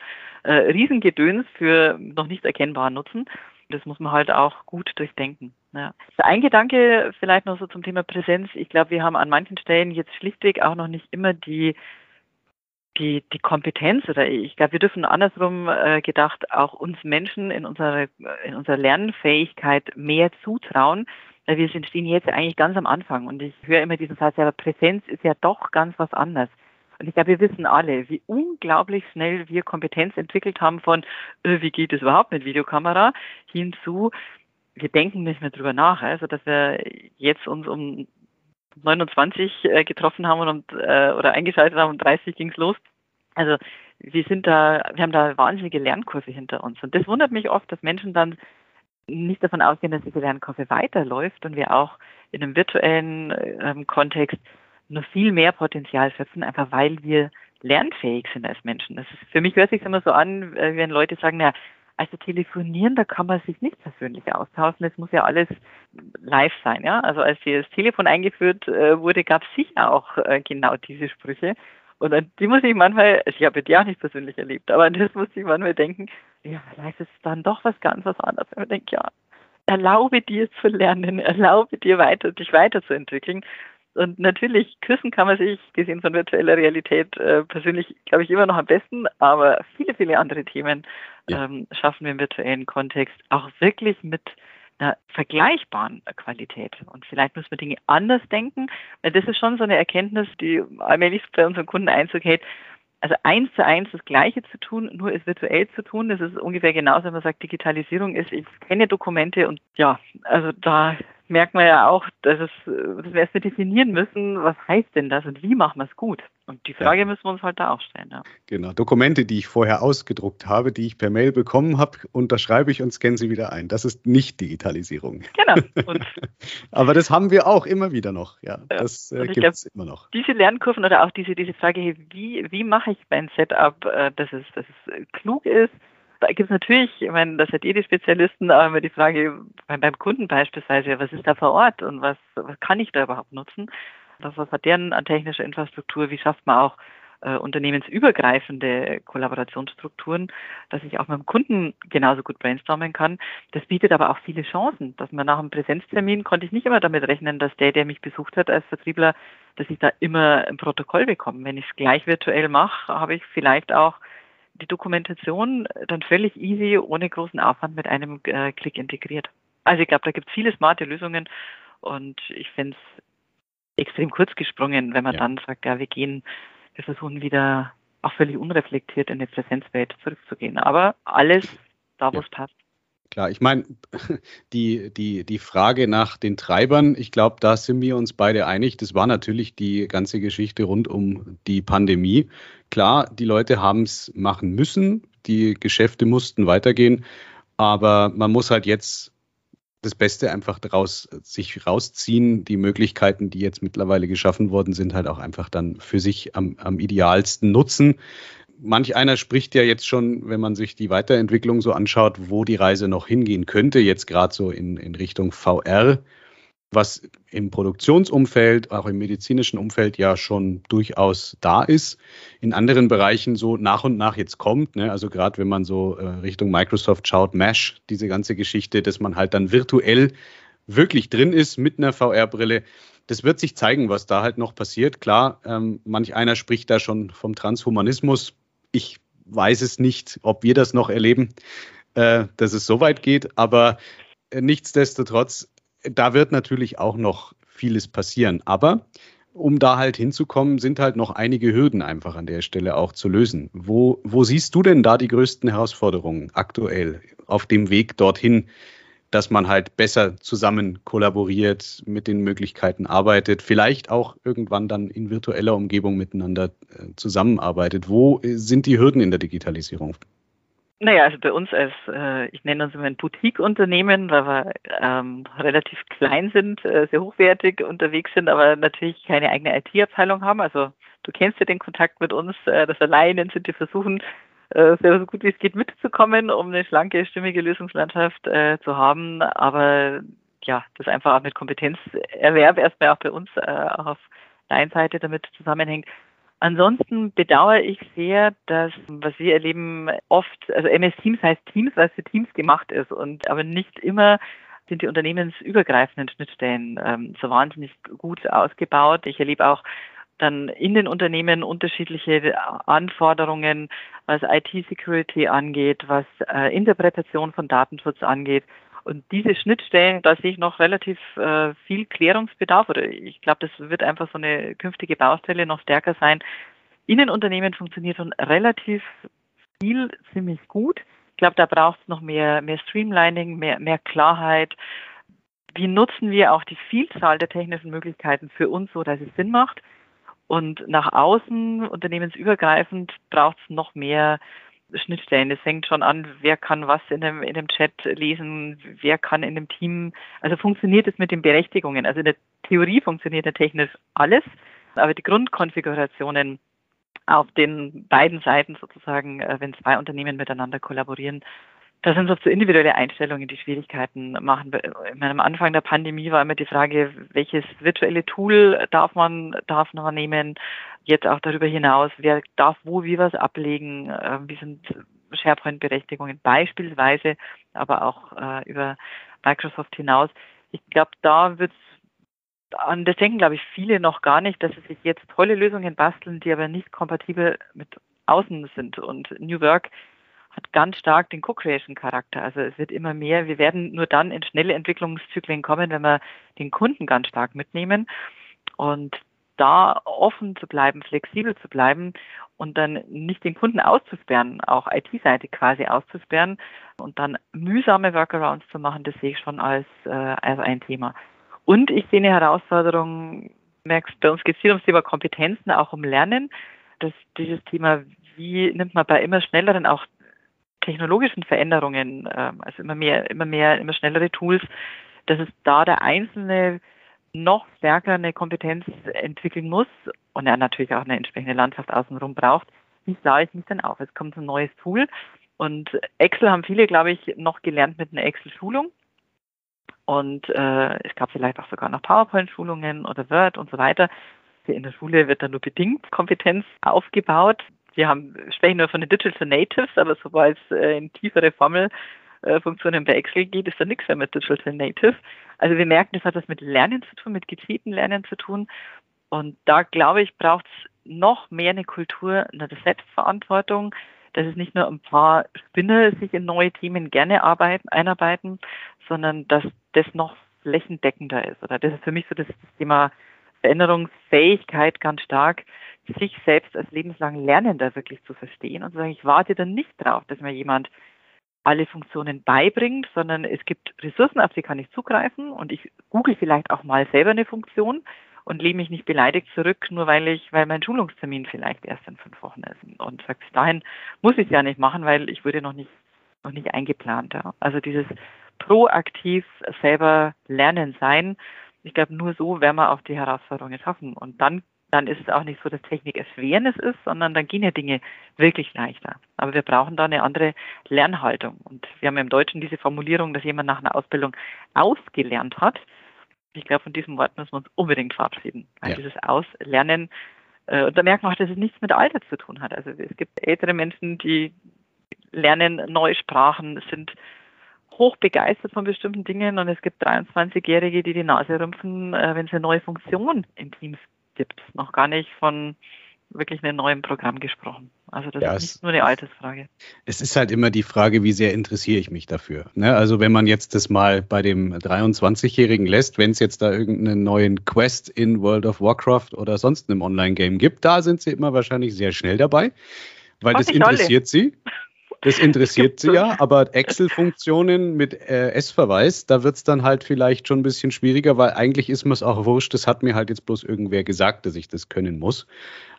äh, Riesengedöns für noch nicht erkennbaren Nutzen. Das muss man halt auch gut durchdenken. Ja. Ein Gedanke vielleicht noch so zum Thema Präsenz. Ich glaube, wir haben an manchen Stellen jetzt schlichtweg auch noch nicht immer die die, die Kompetenz oder ich glaube, wir dürfen andersrum äh, gedacht auch uns Menschen in unserer, in unserer Lernfähigkeit mehr zutrauen, wir stehen jetzt eigentlich ganz am Anfang und ich höre immer diesen Satz, aber Präsenz ist ja doch ganz was anderes. Und ich glaube, wir wissen alle, wie unglaublich schnell wir Kompetenz entwickelt haben von, äh, wie geht es überhaupt mit Videokamera, hinzu, wir denken nicht mehr drüber nach. Also, dass wir jetzt uns um 29 äh, getroffen haben und äh, oder eingeschaltet haben, um 30 ging's los. Also, wir sind da, wir haben da wahnsinnige Lernkurve hinter uns. Und das wundert mich oft, dass Menschen dann nicht davon ausgehen, dass diese Lernkurve weiterläuft und wir auch in einem virtuellen ähm, Kontext noch viel mehr Potenzial schöpfen, einfach weil wir lernfähig sind als Menschen. Das ist, für mich hört sich immer so an, äh, wenn Leute sagen, ja, also telefonieren, da kann man sich nicht persönlich austauschen. Es muss ja alles live sein, ja. Also als hier das Telefon eingeführt äh, wurde, gab es sicher auch äh, genau diese Sprüche. Und an die muss ich manchmal, also ich habe die auch nicht persönlich erlebt, aber an das muss ich manchmal denken, ja, vielleicht ist es dann doch was ganz was anderes. Und ich denke, ja, erlaube dir zu lernen, erlaube dir weiter, dich weiterzuentwickeln. Und natürlich, küssen kann man sich, gesehen von virtueller Realität, äh, persönlich, glaube ich, immer noch am besten, aber viele, viele andere Themen ja. ähm, schaffen wir im virtuellen Kontext auch wirklich mit einer vergleichbaren Qualität. Und vielleicht müssen wir Dinge anders denken, weil das ist schon so eine Erkenntnis, die allmählich bei unseren Kunden Einzug hält. Also eins zu eins das Gleiche zu tun, nur es virtuell zu tun, das ist ungefähr genauso, wenn man sagt, Digitalisierung ist, ich kenne Dokumente und ja, also da merkt man ja auch, dass, es, dass wir erst definieren müssen, was heißt denn das und wie machen wir es gut. Und die Frage ja. müssen wir uns halt da auch stellen. Ja. Genau, Dokumente, die ich vorher ausgedruckt habe, die ich per Mail bekommen habe, unterschreibe ich und scanne sie wieder ein. Das ist nicht Digitalisierung. Genau. Aber das haben wir auch immer wieder noch. Ja, ja. das äh, gibt es immer noch. Diese Lernkurven oder auch diese, diese Frage, wie, wie mache ich mein Setup, äh, dass es, dass es äh, klug ist, da gibt es natürlich, ich meine, das seid ihr die Spezialisten, aber immer die Frage beim Kunden beispielsweise, was ist da vor Ort und was, was kann ich da überhaupt nutzen? Was, was hat deren an technischer Infrastruktur? Wie schafft man auch äh, unternehmensübergreifende Kollaborationsstrukturen, dass ich auch mit dem Kunden genauso gut brainstormen kann. Das bietet aber auch viele Chancen, dass man nach einem Präsenztermin konnte ich nicht immer damit rechnen, dass der, der mich besucht hat als Vertriebler, dass ich da immer ein Protokoll bekomme. Wenn ich es gleich virtuell mache, habe ich vielleicht auch die Dokumentation dann völlig easy, ohne großen Aufwand mit einem äh, Klick integriert. Also ich glaube, da gibt es viele smarte Lösungen und ich finde es extrem kurz gesprungen, wenn man ja. dann sagt, ja, wir gehen, wir versuchen wieder auch völlig unreflektiert in die Präsenzwelt zurückzugehen. Aber alles da, wo es passt. Klar, ich meine, die, die, die Frage nach den Treibern, ich glaube, da sind wir uns beide einig. Das war natürlich die ganze Geschichte rund um die Pandemie. Klar, die Leute haben es machen müssen, die Geschäfte mussten weitergehen, aber man muss halt jetzt das Beste einfach daraus sich rausziehen. Die Möglichkeiten, die jetzt mittlerweile geschaffen worden sind, halt auch einfach dann für sich am, am idealsten nutzen manch einer spricht ja jetzt schon, wenn man sich die Weiterentwicklung so anschaut, wo die Reise noch hingehen könnte, jetzt gerade so in, in Richtung VR, was im Produktionsumfeld, auch im medizinischen Umfeld ja schon durchaus da ist, in anderen Bereichen so nach und nach jetzt kommt. Ne? Also gerade wenn man so äh, Richtung Microsoft schaut, Mesh, diese ganze Geschichte, dass man halt dann virtuell wirklich drin ist mit einer VR-Brille. Das wird sich zeigen, was da halt noch passiert. Klar, ähm, manch einer spricht da schon vom Transhumanismus. Ich weiß es nicht, ob wir das noch erleben, äh, dass es so weit geht, aber äh, nichtsdestotrotz, da wird natürlich auch noch vieles passieren. Aber um da halt hinzukommen, sind halt noch einige Hürden einfach an der Stelle auch zu lösen. Wo, wo siehst du denn da die größten Herausforderungen aktuell auf dem Weg dorthin, dass man halt besser zusammen kollaboriert, mit den Möglichkeiten arbeitet, vielleicht auch irgendwann dann in virtueller Umgebung miteinander äh, zusammenarbeitet. Wo äh, sind die Hürden in der Digitalisierung? Naja, also bei uns als, äh, ich nenne uns immer ein Boutique-Unternehmen, weil wir ähm, relativ klein sind, äh, sehr hochwertig unterwegs sind, aber natürlich keine eigene IT-Abteilung haben. Also du kennst ja den Kontakt mit uns, äh, das Alleinen sind die versuchen, äh, so gut wie es geht mitzukommen, um eine schlanke, stimmige Lösungslandschaft äh, zu haben. Aber ja, das einfach auch mit Kompetenzerwerb erstmal auch bei uns äh, auch auf der einen Seite damit zusammenhängt. Ansonsten bedauere ich sehr, dass, was wir erleben, oft, also MS Teams heißt Teams, weil es für Teams gemacht ist und aber nicht immer sind die unternehmensübergreifenden Schnittstellen ähm, so wahnsinnig gut ausgebaut. Ich erlebe auch dann in den Unternehmen unterschiedliche Anforderungen, was IT-Security angeht, was äh, Interpretation von Datenschutz angeht. Und diese Schnittstellen, da sehe ich noch relativ äh, viel Klärungsbedarf oder ich glaube, das wird einfach so eine künftige Baustelle noch stärker sein. In den Unternehmen funktioniert schon relativ viel ziemlich gut. Ich glaube, da braucht es noch mehr, mehr Streamlining, mehr, mehr Klarheit. Wie nutzen wir auch die Vielzahl der technischen Möglichkeiten für uns so, dass es Sinn macht? Und nach außen, unternehmensübergreifend, braucht es noch mehr Schnittstellen. Es fängt schon an, wer kann was in dem, in dem Chat lesen, wer kann in dem Team, also funktioniert es mit den Berechtigungen. Also in der Theorie funktioniert ja technisch alles, aber die Grundkonfigurationen auf den beiden Seiten sozusagen, äh, wenn zwei Unternehmen miteinander kollaborieren, da sind so individuelle Einstellungen, die Schwierigkeiten machen. Am Anfang der Pandemie war immer die Frage, welches virtuelle Tool darf man, darf man nehmen? jetzt auch darüber hinaus, wer darf wo wie was ablegen, äh, wie sind SharePoint-Berechtigungen beispielsweise, aber auch äh, über Microsoft hinaus. Ich glaube, da wird an das denken, glaube ich, viele noch gar nicht, dass sie sich jetzt tolle Lösungen basteln, die aber nicht kompatibel mit außen sind. Und New Work hat ganz stark den Co-Creation-Charakter. Also es wird immer mehr. Wir werden nur dann in schnelle Entwicklungszyklen kommen, wenn wir den Kunden ganz stark mitnehmen. Und da offen zu bleiben, flexibel zu bleiben und dann nicht den Kunden auszusperren, auch IT-Seite quasi auszusperren und dann mühsame Workarounds zu machen, das sehe ich schon als, äh, als ein Thema. Und ich sehe eine Herausforderung, merkst, bei uns geht es hier ums Thema Kompetenzen, auch um Lernen. dass dieses Thema, wie nimmt man bei immer schnelleren auch technologischen Veränderungen, ähm, also immer mehr, immer mehr, immer schnellere Tools, dass es da der Einzelne noch stärker eine Kompetenz entwickeln muss und er natürlich auch eine entsprechende Landschaft außenrum braucht. Wie sah ich mich denn auf? Es kommt ein neues Tool und Excel haben viele, glaube ich, noch gelernt mit einer Excel-Schulung. Und äh, es gab vielleicht auch sogar noch PowerPoint-Schulungen oder Word und so weiter. In der Schule wird dann nur bedingt Kompetenz aufgebaut. Wir haben, sprechen nur von den Digital Natives, aber sobald es äh, in tiefere Formelfunktionen bei Excel geht, ist da nichts mehr mit Digital Native. Also wir merken, das hat was mit Lernen zu tun, mit gezielten Lernen zu tun. Und da glaube ich, braucht es noch mehr eine Kultur einer Selbstverantwortung, dass es nicht nur ein paar Spinner sich in neue Themen gerne arbeiten, einarbeiten, sondern dass das noch flächendeckender ist. Oder das ist für mich so das Thema Veränderungsfähigkeit ganz stark, sich selbst als lebenslang Lernender wirklich zu verstehen und zu sagen, ich warte dann nicht drauf, dass mir jemand alle Funktionen beibringt, sondern es gibt Ressourcen, auf die kann ich zugreifen und ich google vielleicht auch mal selber eine Funktion und lehne mich nicht beleidigt zurück, nur weil ich, weil mein Schulungstermin vielleicht erst in fünf Wochen ist. Und sag, bis dahin muss ich es ja nicht machen, weil ich wurde noch nicht, noch nicht eingeplant. Ja. Also dieses proaktiv selber lernen sein, ich glaube, nur so werden wir auch die Herausforderungen schaffen. Und dann, dann ist es auch nicht so, dass Technik Erschwernis ist, sondern dann gehen ja Dinge wirklich leichter. Aber wir brauchen da eine andere Lernhaltung. Und wir haben im Deutschen diese Formulierung, dass jemand nach einer Ausbildung ausgelernt hat. Ich glaube, von diesem Wort müssen wir uns unbedingt verabschieden. Weil ja. dieses Auslernen, äh, und da merkt man auch, dass es nichts mit Alter zu tun hat. Also es gibt ältere Menschen, die lernen neue Sprachen, sind hoch begeistert von bestimmten Dingen und es gibt 23-Jährige, die die Nase rümpfen, äh, wenn es eine neue Funktion in Teams gibt. Noch gar nicht von wirklich einem neuen Programm gesprochen. Also das ja, ist nicht nur eine Altersfrage. Es ist halt immer die Frage, wie sehr interessiere ich mich dafür. Ne? Also wenn man jetzt das mal bei dem 23-Jährigen lässt, wenn es jetzt da irgendeinen neuen Quest in World of Warcraft oder sonst einem Online-Game gibt, da sind sie immer wahrscheinlich sehr schnell dabei, weil das interessiert alle. sie. Das interessiert sie ja, aber Excel-Funktionen mit äh, S-Verweis, da wird es dann halt vielleicht schon ein bisschen schwieriger, weil eigentlich ist mir es auch wurscht, das hat mir halt jetzt bloß irgendwer gesagt, dass ich das können muss.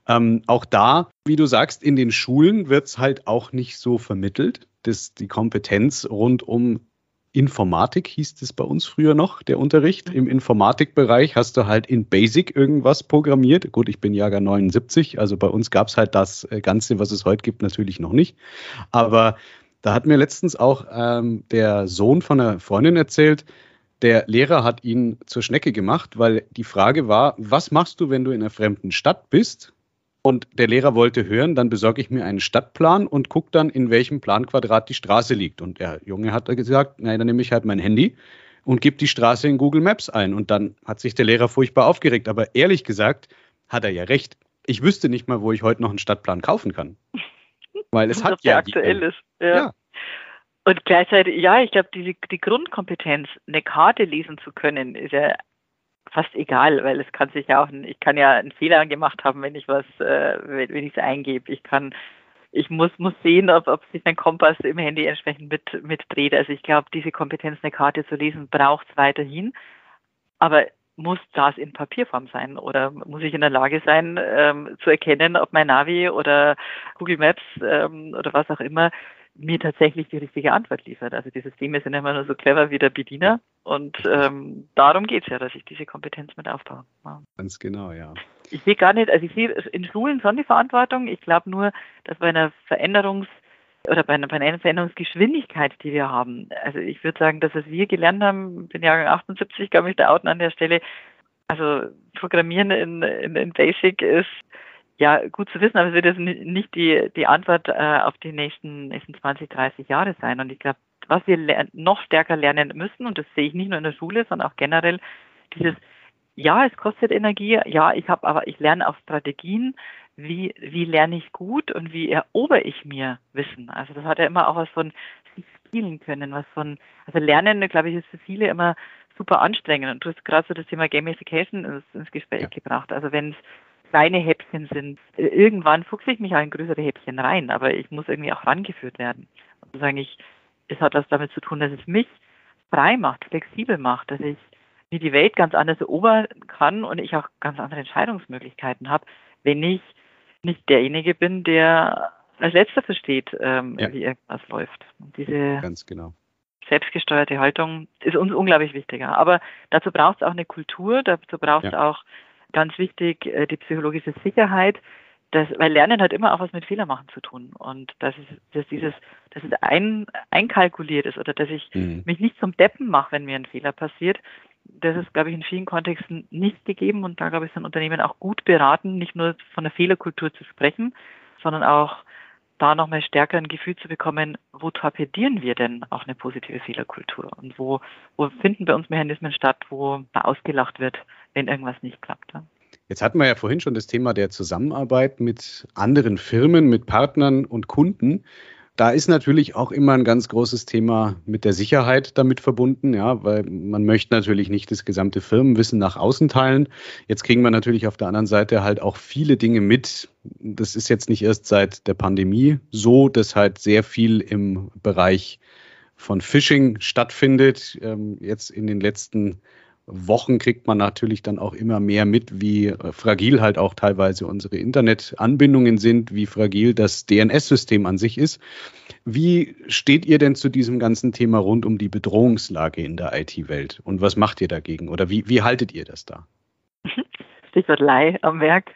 Ähm, auch da, wie du sagst, in den Schulen wird es halt auch nicht so vermittelt, dass die Kompetenz rund um Informatik hieß es bei uns früher noch, der Unterricht. Im Informatikbereich hast du halt in Basic irgendwas programmiert. Gut, ich bin Jahrgang 79, also bei uns gab es halt das äh, Ganze, was es heute gibt, natürlich noch nicht. Aber da hat mir letztens auch ähm, der Sohn von einer Freundin erzählt, der Lehrer hat ihn zur Schnecke gemacht, weil die Frage war, was machst du, wenn du in einer fremden Stadt bist und der Lehrer wollte hören, dann besorge ich mir einen Stadtplan und gucke dann, in welchem Planquadrat die Straße liegt. Und der Junge hat gesagt, nein, dann nehme ich halt mein Handy und gebe die Straße in Google Maps ein. Und dann hat sich der Lehrer furchtbar aufgeregt. Aber ehrlich gesagt hat er ja recht. Ich wüsste nicht mal, wo ich heute noch einen Stadtplan kaufen kann. Weil es hat ja aktuell ist. Ja. ja. Und gleichzeitig, ja, ich glaube, die, die Grundkompetenz, eine Karte lesen zu können, ist ja fast egal, weil es kann sich ja auch, ich kann ja einen Fehler gemacht haben, wenn ich was, äh, wenn, ich es eingebe. Ich kann, ich muss, muss sehen, ob, ob sich mein Kompass im Handy entsprechend mit, mitdreht. Also ich glaube, diese Kompetenz, eine Karte zu lesen, braucht es weiterhin. Aber muss das in Papierform sein oder muss ich in der Lage sein, ähm, zu erkennen, ob mein Navi oder Google Maps ähm, oder was auch immer mir tatsächlich die richtige Antwort liefert. Also die Systeme sind immer nur so clever wie der Bediener und ähm, darum geht es ja, dass ich diese Kompetenz mit aufbaue. Ja. Ganz genau, ja. Ich sehe gar nicht, also ich sehe in Schulen schon die Verantwortung. Ich glaube nur, dass bei einer Veränderungs- oder bei einer, bei einer Veränderungsgeschwindigkeit, die wir haben, also ich würde sagen, dass was wir gelernt haben, bin Jahrgang 78, kann mich da outen an der Stelle, also Programmieren in, in, in Basic ist Ja, gut zu wissen, aber es wird jetzt nicht die, die Antwort äh, auf die nächsten, nächsten 20, 30 Jahre sein. Und ich glaube, was wir noch stärker lernen müssen, und das sehe ich nicht nur in der Schule, sondern auch generell, dieses, ja, es kostet Energie, ja, ich habe aber, ich lerne auch Strategien, wie, wie lerne ich gut und wie erober ich mir Wissen. Also das hat ja immer auch was von spielen können, was von, also Lernen, glaube ich, ist für viele immer super anstrengend. Und du hast gerade so das Thema Gamification ins, ins Gespräch ja. gebracht. Also wenn es kleine Häppchen sind, irgendwann fuchse ich mich auch in größere Häppchen rein, aber ich muss irgendwie auch rangeführt werden. Und sozusagen ich, es hat was damit zu tun, dass es mich frei macht, flexibel macht, dass ich mir die Welt ganz anders erobern kann und ich auch ganz andere Entscheidungsmöglichkeiten habe, wenn ich nicht derjenige bin, der als letzter versteht, ähm, ja. wie irgendwas läuft. Und diese ganz genau selbstgesteuerte Haltung ist uns unglaublich wichtiger. Aber dazu braucht es auch eine Kultur, dazu braucht es ja. auch ganz wichtig äh, die psychologische Sicherheit. Das, weil Lernen hat immer auch was mit Fehlermachen zu tun. Und dass es, dass dieses, dass es ein, einkalkuliert ist oder dass ich mhm. mich nicht zum Deppen mache, wenn mir ein Fehler passiert, das ist, glaube ich, in vielen Kontexten nicht gegeben. Und da, glaube ich, sind Unternehmen auch gut beraten, nicht nur von der Fehlerkultur zu sprechen, sondern auch da nochmal stärker ein Gefühl zu bekommen, wo torpedieren wir denn auch eine positive Fehlerkultur und wo, wo finden bei uns Mechanismen statt, wo ausgelacht wird, wenn irgendwas nicht klappt. Jetzt hatten wir ja vorhin schon das Thema der Zusammenarbeit mit anderen Firmen, mit Partnern und Kunden. Da ist natürlich auch immer ein ganz großes Thema mit der Sicherheit damit verbunden, ja, weil man möchte natürlich nicht das gesamte Firmenwissen nach außen teilen. Jetzt kriegen wir natürlich auf der anderen Seite halt auch viele Dinge mit. Das ist jetzt nicht erst seit der Pandemie so, dass halt sehr viel im Bereich von Phishing stattfindet. Ähm, jetzt in den letzten Wochen kriegt man natürlich dann auch immer mehr mit, wie äh, fragil halt auch teilweise unsere Internetanbindungen sind, wie fragil das DNS-System an sich ist. Wie steht ihr denn zu diesem ganzen Thema rund um die Bedrohungslage in der IT-Welt und was macht ihr dagegen oder wie, wie haltet ihr das da? Stichwort Leih am Werk.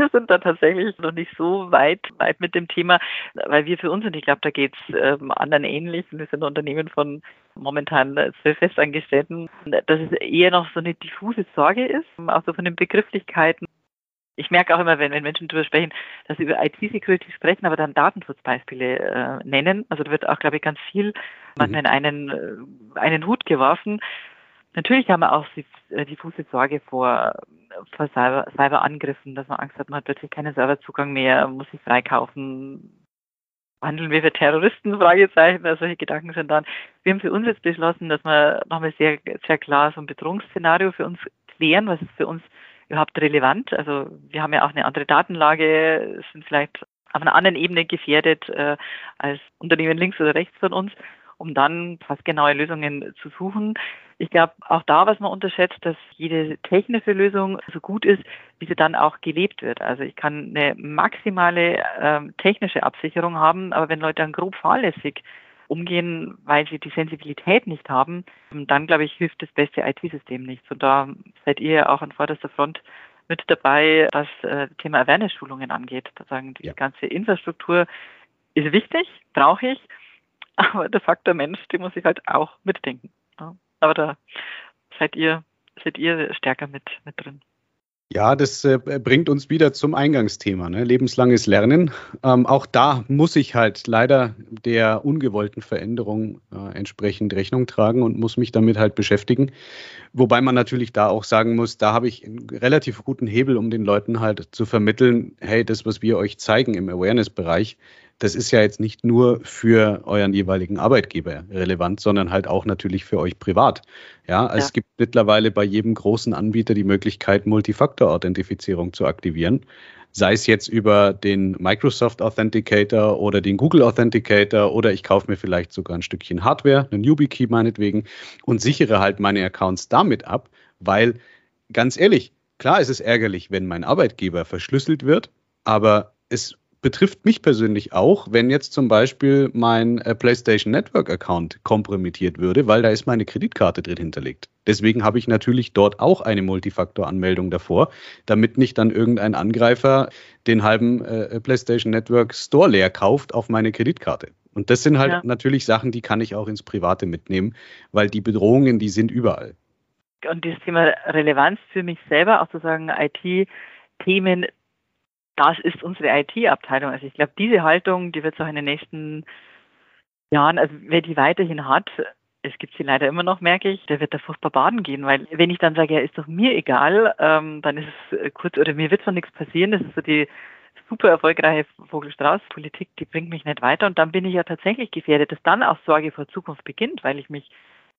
Wir sind da tatsächlich noch nicht so weit, weit mit dem Thema, weil wir für uns sind, ich glaube, da geht es ähm, anderen ähnlich. Wir sind ein Unternehmen von momentan zwölf Festangestellten, dass es eher noch so eine diffuse Sorge ist, auch so von den Begrifflichkeiten. Ich merke auch immer, wenn, wenn Menschen darüber sprechen, dass sie über IT-Security sprechen, aber dann Datenschutzbeispiele äh, nennen. Also da wird auch, glaube ich, ganz viel manchmal mhm. in einen, äh, einen Hut geworfen. Natürlich haben wir auch die äh, diffuse Sorge vor, vor Cyber, Cyberangriffen, dass man Angst hat, man hat plötzlich keinen Serverzugang mehr, muss sich freikaufen. Handeln wir für Terroristen? Fragezeichen. Also solche Gedanken sind dann. Wir haben für uns jetzt beschlossen, dass wir nochmal sehr, sehr klar so ein Bedrohungsszenario für uns klären, was ist für uns überhaupt relevant. Also wir haben ja auch eine andere Datenlage, sind vielleicht auf einer anderen Ebene gefährdet äh, als Unternehmen links oder rechts von uns um dann passgenaue Lösungen zu suchen. Ich glaube, auch da, was man unterschätzt, dass jede technische Lösung so gut ist, wie sie dann auch gelebt wird. Also ich kann eine maximale ähm, technische Absicherung haben, aber wenn Leute dann grob fahrlässig umgehen, weil sie die Sensibilität nicht haben, dann glaube ich, hilft das beste IT-System nichts. Und da seid ihr auch an vorderster Front mit dabei, was äh, Thema Awareness-Schulungen angeht. Sagen, die ja. ganze Infrastruktur ist wichtig, brauche ich, aber der Faktor Mensch, den muss ich halt auch mitdenken. Aber da seid ihr, seid ihr stärker mit, mit drin. Ja, das äh, bringt uns wieder zum Eingangsthema, ne? lebenslanges Lernen. Ähm, auch da muss ich halt leider der ungewollten Veränderung äh, entsprechend Rechnung tragen und muss mich damit halt beschäftigen. Wobei man natürlich da auch sagen muss, da habe ich einen relativ guten Hebel, um den Leuten halt zu vermitteln, hey, das, was wir euch zeigen im Awareness-Bereich, das ist ja jetzt nicht nur für euren jeweiligen Arbeitgeber relevant, sondern halt auch natürlich für euch privat. Ja, ja. es gibt mittlerweile bei jedem großen Anbieter die Möglichkeit, Multifaktor-Authentifizierung zu aktivieren. Sei es jetzt über den Microsoft Authenticator oder den Google Authenticator oder ich kaufe mir vielleicht sogar ein Stückchen Hardware, einen YubiKey meinetwegen und sichere halt meine Accounts damit ab, weil ganz ehrlich, klar ist es ärgerlich, wenn mein Arbeitgeber verschlüsselt wird, aber es betrifft mich persönlich auch, wenn jetzt zum Beispiel mein äh, PlayStation Network Account kompromittiert würde, weil da ist meine Kreditkarte drin hinterlegt. Deswegen habe ich natürlich dort auch eine Multifaktor-Anmeldung davor, damit nicht dann irgendein Angreifer den halben äh, PlayStation Network Store leer kauft auf meine Kreditkarte. Und das sind halt ja. natürlich Sachen, die kann ich auch ins Private mitnehmen, weil die Bedrohungen, die sind überall. Und dieses Thema Relevanz für mich selber, auch zu sagen, IT-Themen das ist unsere IT-Abteilung. Also ich glaube, diese Haltung, die wird es auch in den nächsten Jahren, also wer die weiterhin hat, es gibt sie leider immer noch, merke ich, der wird da furchtbar baden gehen, weil wenn ich dann sage, ja, ist doch mir egal, ähm, dann ist es äh, kurz, oder mir wird schon nichts passieren, das ist so die super erfolgreiche Vogelstrauß-Politik, die bringt mich nicht weiter und dann bin ich ja tatsächlich gefährdet, dass dann auch Sorge vor Zukunft beginnt, weil ich mich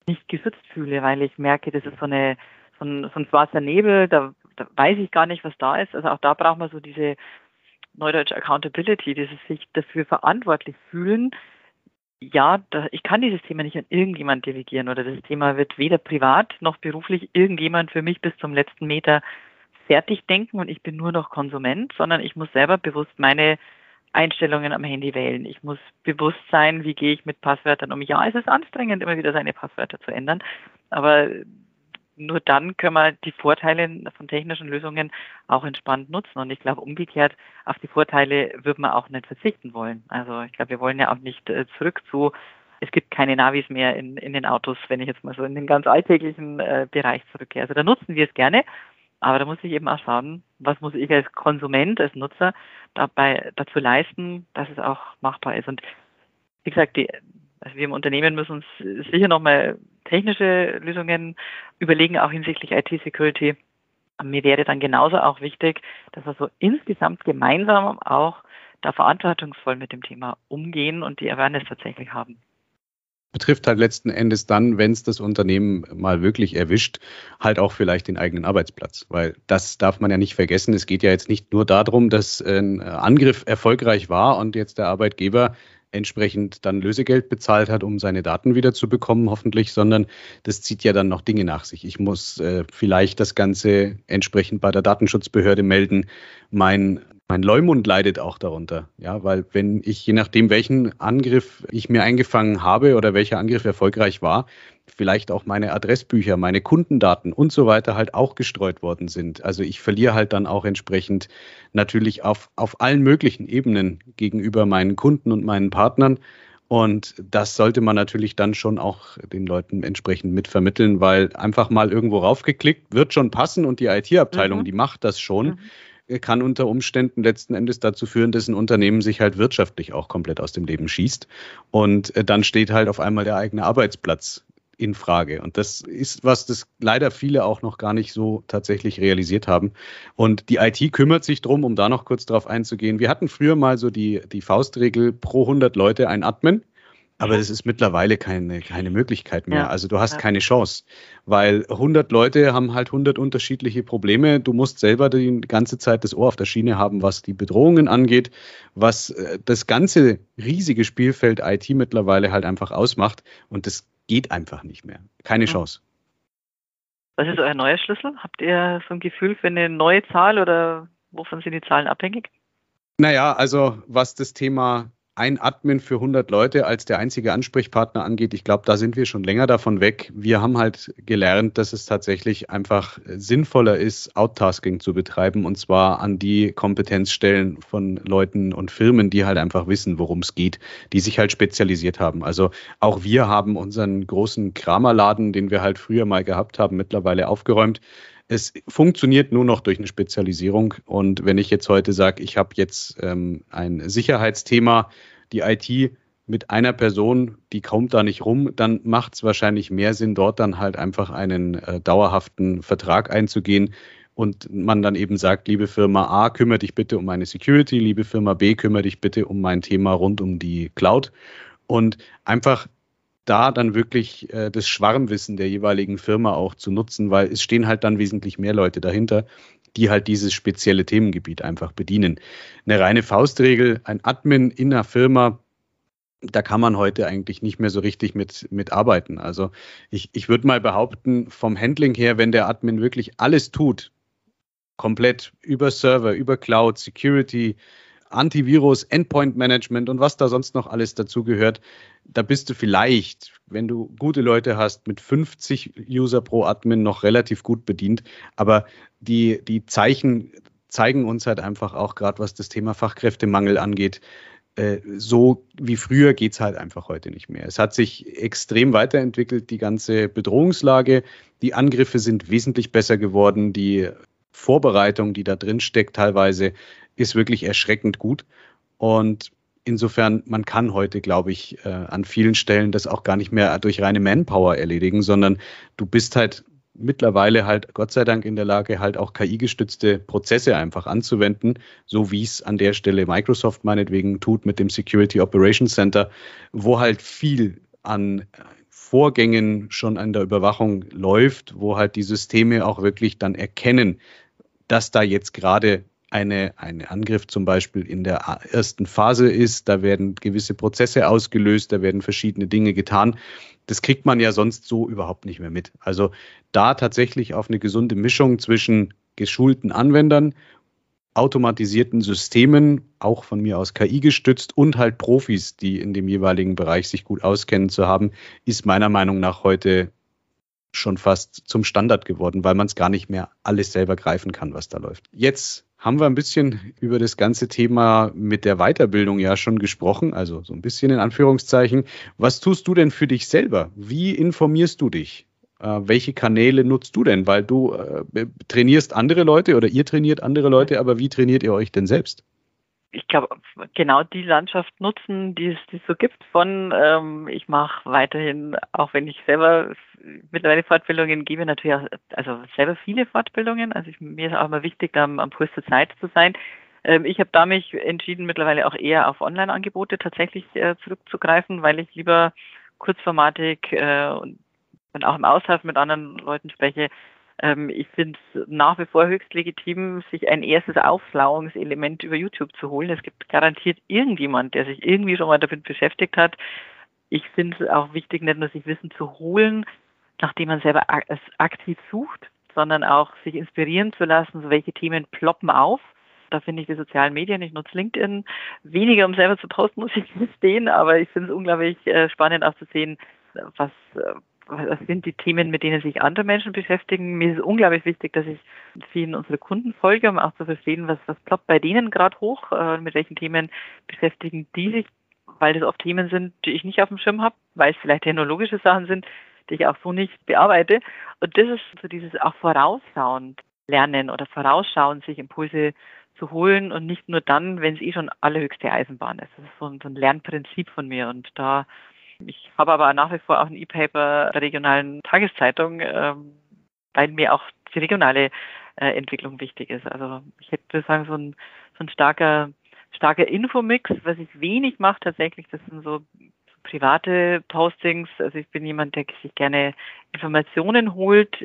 nicht geschützt fühle, weil ich merke, das ist so eine so ein, so ein schwarzer Nebel, da weiß ich gar nicht, was da ist. Also auch da braucht man so diese Neudeutsch Accountability, dieses sich dafür verantwortlich fühlen, ja, da, ich kann dieses Thema nicht an irgendjemand delegieren oder das Thema wird weder privat noch beruflich irgendjemand für mich bis zum letzten Meter fertig denken und ich bin nur noch Konsument, sondern ich muss selber bewusst meine Einstellungen am Handy wählen. Ich muss bewusst sein, wie gehe ich mit Passwörtern um. Ja, es ist anstrengend, immer wieder seine Passwörter zu ändern, aber nur dann können wir die Vorteile von technischen Lösungen auch entspannt nutzen. Und ich glaube, umgekehrt auf die Vorteile würden wir auch nicht verzichten wollen. Also ich glaube, wir wollen ja auch nicht äh, zurück zu, es gibt keine Navis mehr in, in den Autos, wenn ich jetzt mal so in den ganz alltäglichen äh, Bereich zurückkehre. Also da nutzen wir es gerne, aber da muss ich eben auch schauen, was muss ich als Konsument, als Nutzer dabei dazu leisten, dass es auch machbar ist. Und wie gesagt, die, also wir im Unternehmen müssen uns sicher nochmal technische Lösungen überlegen, auch hinsichtlich IT-Security. Mir wäre dann genauso auch wichtig, dass wir so insgesamt gemeinsam auch da verantwortungsvoll mit dem Thema umgehen und die Awareness tatsächlich haben betrifft halt letzten Endes dann, wenn es das Unternehmen mal wirklich erwischt, halt auch vielleicht den eigenen Arbeitsplatz. Weil das darf man ja nicht vergessen. Es geht ja jetzt nicht nur darum, dass ein Angriff erfolgreich war und jetzt der Arbeitgeber entsprechend dann Lösegeld bezahlt hat, um seine Daten wieder zu bekommen, hoffentlich, sondern das zieht ja dann noch Dinge nach sich. Ich muss äh, vielleicht das Ganze entsprechend bei der Datenschutzbehörde melden. Mein mein Leumund leidet auch darunter, ja, weil wenn ich je nachdem, welchen Angriff ich mir eingefangen habe oder welcher Angriff erfolgreich war, vielleicht auch meine Adressbücher, meine Kundendaten und so weiter halt auch gestreut worden sind. Also ich verliere halt dann auch entsprechend natürlich auf, auf allen möglichen Ebenen gegenüber meinen Kunden und meinen Partnern. Und das sollte man natürlich dann schon auch den Leuten entsprechend mitvermitteln, weil einfach mal irgendwo raufgeklickt wird schon passen und die IT-Abteilung, mhm. die macht das schon. Mhm kann unter Umständen letzten Endes dazu führen, dass ein Unternehmen sich halt wirtschaftlich auch komplett aus dem Leben schießt. Und äh, dann steht halt auf einmal der eigene Arbeitsplatz in Frage. Und das ist was, das leider viele auch noch gar nicht so tatsächlich realisiert haben. Und die IT kümmert sich drum, um da noch kurz drauf einzugehen. Wir hatten früher mal so die, die Faustregel pro 100 Leute ein Admin. Aber das ist mittlerweile keine, keine Möglichkeit mehr. Ja. Also du hast ja. keine Chance, weil 100 Leute haben halt 100 unterschiedliche Probleme. Du musst selber die ganze Zeit das Ohr auf der Schiene haben, was die Bedrohungen angeht, was äh, das ganze riesige Spielfeld IT mittlerweile halt einfach ausmacht. Und das geht einfach nicht mehr. Keine Chance. Was ist euer neuer Schlüssel? Habt ihr so ein Gefühl für eine neue Zahl oder wovon sind die Zahlen abhängig? Naja, also was das Thema ein Admin für 100 Leute als der einzige Ansprechpartner angeht, ich glaube, da sind wir schon länger davon weg. Wir haben halt gelernt, dass es tatsächlich einfach sinnvoller ist, Outtasking zu betreiben und zwar an die Kompetenzstellen von Leuten und Firmen, die halt einfach wissen, worum es geht, die sich halt spezialisiert haben. Also auch wir haben unseren großen Kramerladen, den wir halt früher mal gehabt haben, mittlerweile aufgeräumt es funktioniert nur noch durch eine Spezialisierung. Und wenn ich jetzt heute sage, ich habe jetzt ähm, ein Sicherheitsthema, die IT mit einer Person, die kommt da nicht rum, dann macht es wahrscheinlich mehr Sinn, dort dann halt einfach einen äh, dauerhaften Vertrag einzugehen und man dann eben sagt, liebe Firma A, kümmere dich bitte um meine Security, liebe Firma B, kümmere dich bitte um mein Thema rund um die Cloud und einfach da dann wirklich äh, das Schwarmwissen der jeweiligen Firma auch zu nutzen, weil es stehen halt dann wesentlich mehr Leute dahinter, die halt dieses spezielle Themengebiet einfach bedienen. Eine reine Faustregel, ein Admin in einer Firma, da kann man heute eigentlich nicht mehr so richtig mit, mit arbeiten. Also ich, ich würde mal behaupten, vom Handling her, wenn der Admin wirklich alles tut, komplett über Server, über Cloud, Security, Antivirus, Endpoint Management und was da sonst noch alles dazugehört, da bist du vielleicht, wenn du gute Leute hast, mit 50 User pro Admin noch relativ gut bedient. Aber die, die Zeichen zeigen uns halt einfach auch gerade, was das Thema Fachkräftemangel angeht. Äh, so wie früher geht es halt einfach heute nicht mehr. Es hat sich extrem weiterentwickelt, die ganze Bedrohungslage. Die Angriffe sind wesentlich besser geworden. Die Vorbereitung, die da drin steckt, teilweise ist wirklich erschreckend gut. Und insofern, man kann heute, glaube ich, äh, an vielen Stellen das auch gar nicht mehr durch reine Manpower erledigen, sondern du bist halt mittlerweile halt Gott sei Dank in der Lage, halt auch KI-gestützte Prozesse einfach anzuwenden, so wie es an der Stelle Microsoft meinetwegen tut mit dem Security Operations Center, wo halt viel an Vorgängen schon an der Überwachung läuft, wo halt die Systeme auch wirklich dann erkennen, dass da jetzt gerade eine, ein Angriff zum Beispiel in der ersten Phase ist. Da werden gewisse Prozesse ausgelöst, da werden verschiedene Dinge getan. Das kriegt man ja sonst so überhaupt nicht mehr mit. Also da tatsächlich auf eine gesunde Mischung zwischen geschulten Anwendern, automatisierten Systemen, auch von mir aus KI gestützt und halt Profis, die in dem jeweiligen Bereich sich gut auskennen zu haben, ist meiner Meinung nach heute schon fast zum Standard geworden, weil man es gar nicht mehr alles selber greifen kann, was da läuft. Jetzt haben wir ein bisschen über das ganze Thema mit der Weiterbildung ja schon gesprochen, also so ein bisschen in Anführungszeichen. Was tust du denn für dich selber? Wie informierst du dich? Äh, welche Kanäle nutzt du denn? Weil du äh, trainierst andere Leute oder ihr trainiert andere Leute, aber wie trainiert ihr euch denn selbst? Ich glaube, genau die Landschaft nutzen, die es, die es so gibt von, ähm, ich mache weiterhin, auch wenn ich selber mittlerweile Fortbildungen gebe, natürlich auch, also selber viele Fortbildungen. Also ich, mir ist auch immer wichtig, am, am Puls der Zeit zu sein. Ähm, ich habe da mich entschieden, mittlerweile auch eher auf Online-Angebote tatsächlich äh, zurückzugreifen, weil ich lieber Kurzformatik äh, und auch im Austausch mit anderen Leuten spreche, ähm, ich finde es nach wie vor höchst legitim, sich ein erstes Auflauungselement über YouTube zu holen. Es gibt garantiert irgendjemand, der sich irgendwie schon mal damit beschäftigt hat. Ich finde es auch wichtig, nicht nur sich Wissen zu holen, nachdem man selber aktiv sucht, sondern auch sich inspirieren zu lassen, so welche Themen ploppen auf. Da finde ich die sozialen Medien, ich nutze LinkedIn weniger, um selber zu posten, muss ich gestehen, aber ich finde es unglaublich äh, spannend auch zu sehen, was, äh, was sind die Themen, mit denen sich andere Menschen beschäftigen. Mir ist unglaublich wichtig, dass ich vielen unserer Kunden folge, um auch zu verstehen, was, was ploppt bei denen gerade hoch, äh, mit welchen Themen beschäftigen die sich, weil das oft Themen sind, die ich nicht auf dem Schirm habe, weil es vielleicht technologische Sachen sind, die ich auch so nicht bearbeite. Und das ist so dieses auch vorausschauend lernen oder vorausschauend, sich Impulse zu holen und nicht nur dann, wenn es eh schon allerhöchste Eisenbahn ist. Das ist so ein, so ein Lernprinzip von mir und da ich habe aber nach wie vor auch ein E-Paper der regionalen Tageszeitung, ähm, weil mir auch die regionale äh, Entwicklung wichtig ist. Also ich hätte sagen, so ein, so ein starker, starker Infomix, was ich wenig mache tatsächlich, das sind so private Postings. Also ich bin jemand, der sich gerne Informationen holt.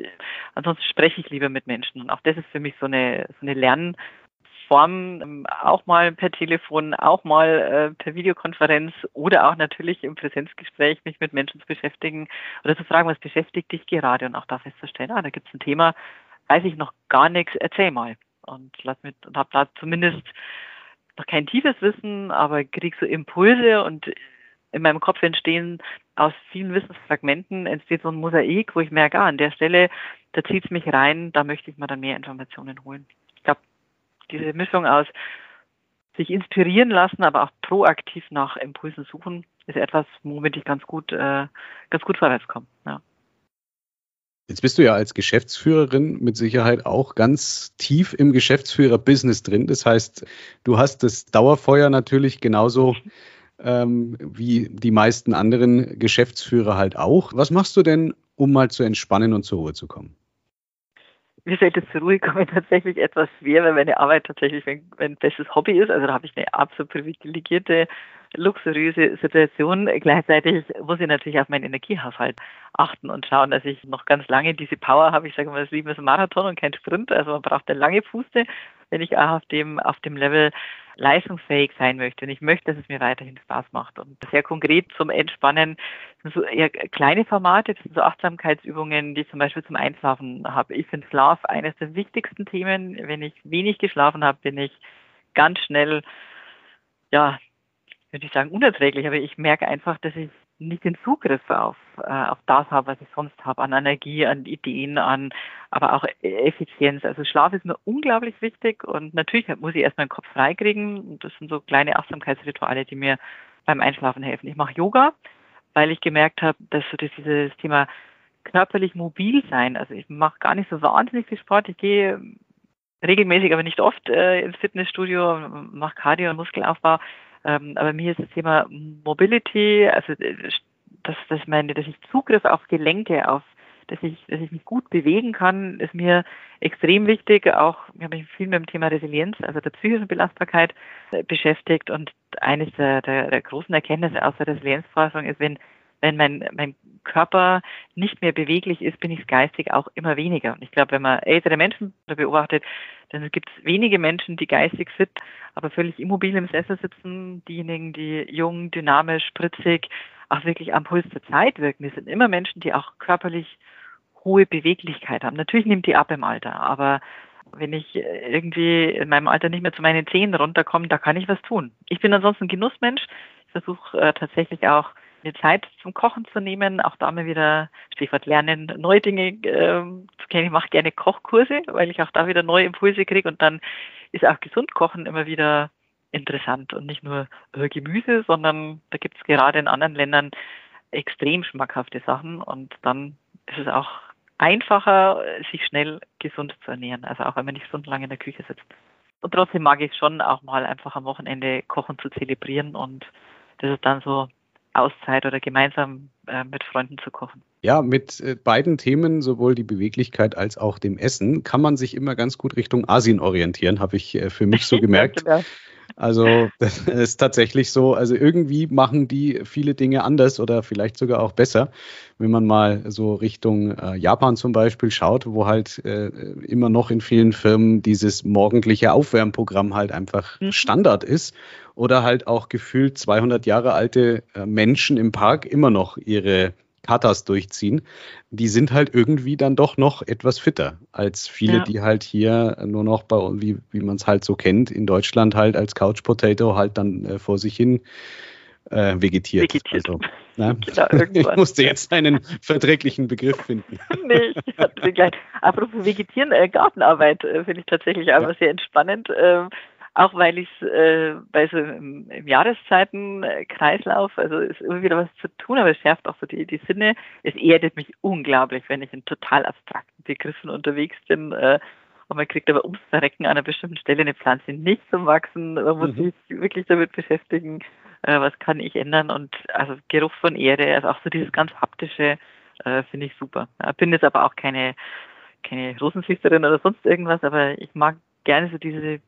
Ansonsten spreche ich lieber mit Menschen. Und auch das ist für mich so eine, so eine Lern- Form, ähm, auch mal per Telefon, auch mal äh, per Videokonferenz oder auch natürlich im Präsenzgespräch mich mit Menschen zu beschäftigen oder zu fragen, was beschäftigt dich gerade und auch da festzustellen, ah, da gibt es ein Thema, weiß ich noch gar nichts, erzähl mal. Und lass und habe da zumindest noch kein tiefes Wissen, aber krieg so Impulse und in meinem Kopf entstehen aus vielen Wissensfragmenten entsteht so ein Mosaik, wo ich merke, ah, an der Stelle, da zieht es mich rein, da möchte ich mir dann mehr Informationen holen diese Mischung aus sich inspirieren lassen, aber auch proaktiv nach Impulsen suchen, ist etwas, womit ich ganz gut, äh, ganz gut vorwärts komme. Ja. Jetzt bist du ja als Geschäftsführerin mit Sicherheit auch ganz tief im Geschäftsführer-Business drin. Das heißt, du hast das Dauerfeuer natürlich genauso ähm, wie die meisten anderen Geschäftsführer halt auch. Was machst du denn, um mal zu entspannen und zur Ruhe zu kommen? Mir fällt es zur Ruhe kommen tatsächlich etwas schwer, weil meine Arbeit tatsächlich ein, ein bestes Hobby ist. Also da habe ich eine absolut privilegierte, luxuriöse Situation. Gleichzeitig muss ich natürlich auf meinen Energiehaushalt achten und schauen, dass ich noch ganz lange diese Power habe. Ich sage mal, das Leben ist ein Marathon und kein Sprint. Also man braucht eine lange Puste, wenn ich auch auf dem, auf dem Level leistungsfähig sein möchte. Und ich möchte, dass es mir weiterhin Spaß macht. Und sehr konkret zum Entspannen sind so eher kleine Formate, das sind so Achtsamkeitsübungen, die ich zum Beispiel zum Einschlafen habe. Ich finde Schlaf eines der wichtigsten Themen. Wenn ich wenig geschlafen habe, bin ich ganz schnell, ja, würde ich sagen, unerträglich, aber ich merke einfach, dass ich nicht den Zugriff auf, äh, auf das habe, was ich sonst habe, an Energie, an Ideen, an aber auch Effizienz. Also Schlaf ist mir unglaublich wichtig und natürlich muss ich erst meinen Kopf freikriegen. Das sind so kleine Achtsamkeitsrituale, die mir beim Einschlafen helfen. Ich mache Yoga, weil ich gemerkt habe, dass so dieses Thema körperlich mobil sein, also ich mache gar nicht so wahnsinnig viel Sport. Ich gehe regelmäßig, aber nicht oft äh, ins Fitnessstudio, mache Cardio und Muskelaufbau. Ähm, aber mir ist das Thema Mobility, also äh, dass, dass, meine, dass ich Zugriff auf Gelenke, auf dass ich, dass ich mich gut bewegen kann, ist mir extrem wichtig. Auch ich habe mich viel mit dem Thema Resilienz, also der psychischen Belastbarkeit äh, beschäftigt. Und eines der, der, der großen Erkenntnisse aus der Resilienzforschung ist, wenn wenn mein, mein Körper nicht mehr beweglich ist, bin ich geistig auch immer weniger. Und ich glaube, wenn man ältere Menschen beobachtet, dann gibt es wenige Menschen, die geistig fit, aber völlig immobil im Sessel sitzen. Diejenigen, die jung, dynamisch, spritzig, auch wirklich am Puls der Zeit wirken. Das sind immer Menschen, die auch körperlich hohe Beweglichkeit haben. Natürlich nimmt die ab im Alter, aber wenn ich irgendwie in meinem Alter nicht mehr zu meinen Zehen runterkomme, da kann ich was tun. Ich bin ansonsten Genussmensch. Ich versuche äh, tatsächlich auch mir Zeit zum Kochen zu nehmen, auch da mal wieder Stichwort lernen, neue Dinge äh, zu kennen. Ich mache gerne Kochkurse, weil ich auch da wieder neue Impulse kriege und dann ist auch gesund kochen immer wieder interessant und nicht nur äh, Gemüse, sondern da gibt es gerade in anderen Ländern extrem schmackhafte Sachen und dann ist es auch einfacher, sich schnell gesund zu ernähren, also auch wenn man nicht stundenlang in der Küche sitzt. Und trotzdem mag ich schon auch mal einfach am Wochenende kochen zu zelebrieren und das ist dann so Auszeit oder gemeinsam äh, mit Freunden zu kochen. Ja, mit äh, beiden Themen, sowohl die Beweglichkeit als auch dem Essen, kann man sich immer ganz gut Richtung Asien orientieren, habe ich äh, für mich so gemerkt. ja, also das ist tatsächlich so. Also irgendwie machen die viele Dinge anders oder vielleicht sogar auch besser. Wenn man mal so Richtung äh, Japan zum Beispiel schaut, wo halt äh, immer noch in vielen Firmen dieses morgendliche Aufwärmprogramm halt einfach mhm. Standard ist oder halt auch gefühlt 200 Jahre alte äh, Menschen im Park immer noch ihre Katas durchziehen, die sind halt irgendwie dann doch noch etwas fitter als viele, ja. die halt hier nur noch bei, wie, wie man es halt so kennt, in Deutschland halt als Couch Potato halt dann äh, vor sich hin äh, vegetiert. vegetiert. Also, ne? ich musste jetzt einen verträglichen Begriff finden. nee, ich hatte gleich. Apropos Vegetieren, äh, Gartenarbeit äh, finde ich tatsächlich einfach ja. sehr entspannend. Ähm, auch weil ich äh, bei so im, im Jahreszeitenkreislauf, also ist immer wieder was zu tun, aber es schärft auch so die, die Sinne. Es erdet mich unglaublich, wenn ich in total abstrakten Begriffen unterwegs bin. Äh, und man kriegt aber ums Verrecken an einer bestimmten Stelle eine Pflanze nicht zum Wachsen. Man muss mhm. sich wirklich damit beschäftigen, äh, was kann ich ändern. Und also Geruch von Erde, also auch so dieses ganz haptische, äh, finde ich super. Ich bin jetzt aber auch keine, keine Rosenzüchterin oder sonst irgendwas, aber ich mag gerne so diese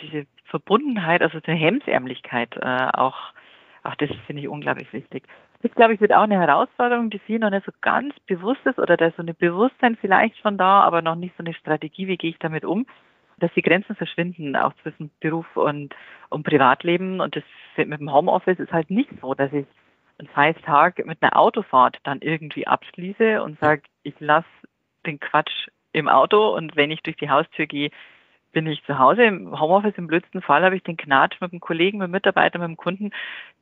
diese Verbundenheit, also die Hemdsärmlichkeit äh, auch, auch das finde ich unglaublich wichtig. Das, glaube ich, wird auch eine Herausforderung, die vielen noch nicht so ganz bewusst ist oder da ist so ein Bewusstsein vielleicht schon da, aber noch nicht so eine Strategie, wie gehe ich damit um, dass die Grenzen verschwinden, auch zwischen Beruf und, und Privatleben. Und das mit dem Homeoffice ist halt nicht so, dass ich einen Feiertag mit einer Autofahrt dann irgendwie abschließe und sage, ich lasse den Quatsch im Auto und wenn ich durch die Haustür gehe, bin ich zu Hause im Homeoffice. Im blödsten Fall habe ich den Knatsch mit dem Kollegen, mit dem Mitarbeiter, mit dem Kunden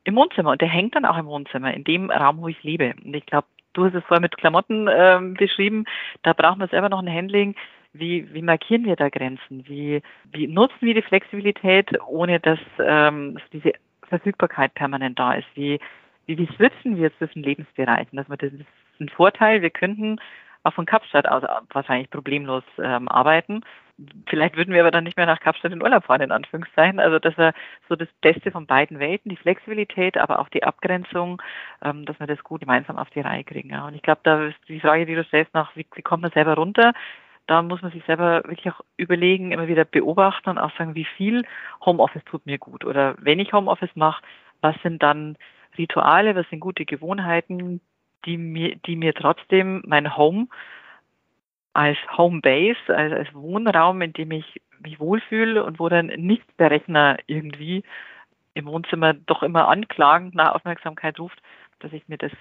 im Wohnzimmer. Und der hängt dann auch im Wohnzimmer, in dem Raum, wo ich lebe. Und ich glaube, du hast es vorher mit Klamotten äh, beschrieben. Da brauchen wir selber noch ein Handling. Wie, wie markieren wir da Grenzen? Wie, wie nutzen wir die Flexibilität, ohne dass ähm, diese Verfügbarkeit permanent da ist? Wie, wie, wie switchen wir zwischen Lebensbereichen? Dass das ist ein Vorteil. Wir könnten auch von Kapstadt aus wahrscheinlich problemlos ähm, arbeiten. Vielleicht würden wir aber dann nicht mehr nach Kapstadt in Urlaub fahren, in Anführungszeichen. Also das war so das Beste von beiden Welten, die Flexibilität, aber auch die Abgrenzung, ähm, dass wir das gut gemeinsam auf die Reihe kriegen. Ja. Und ich glaube, da ist die Frage, die du stellst, nach, wie, wie kommt man selber runter? Da muss man sich selber wirklich auch überlegen, immer wieder beobachten und auch sagen, wie viel Homeoffice tut mir gut. Oder wenn ich Homeoffice mache, was sind dann Rituale, was sind gute Gewohnheiten, die mir, die mir trotzdem mein Home als Homebase, als, als Wohnraum, in dem ich mich wohlfühle und wo dann nicht der Rechner irgendwie im Wohnzimmer doch immer anklagend nach Aufmerksamkeit ruft, dass ich mir das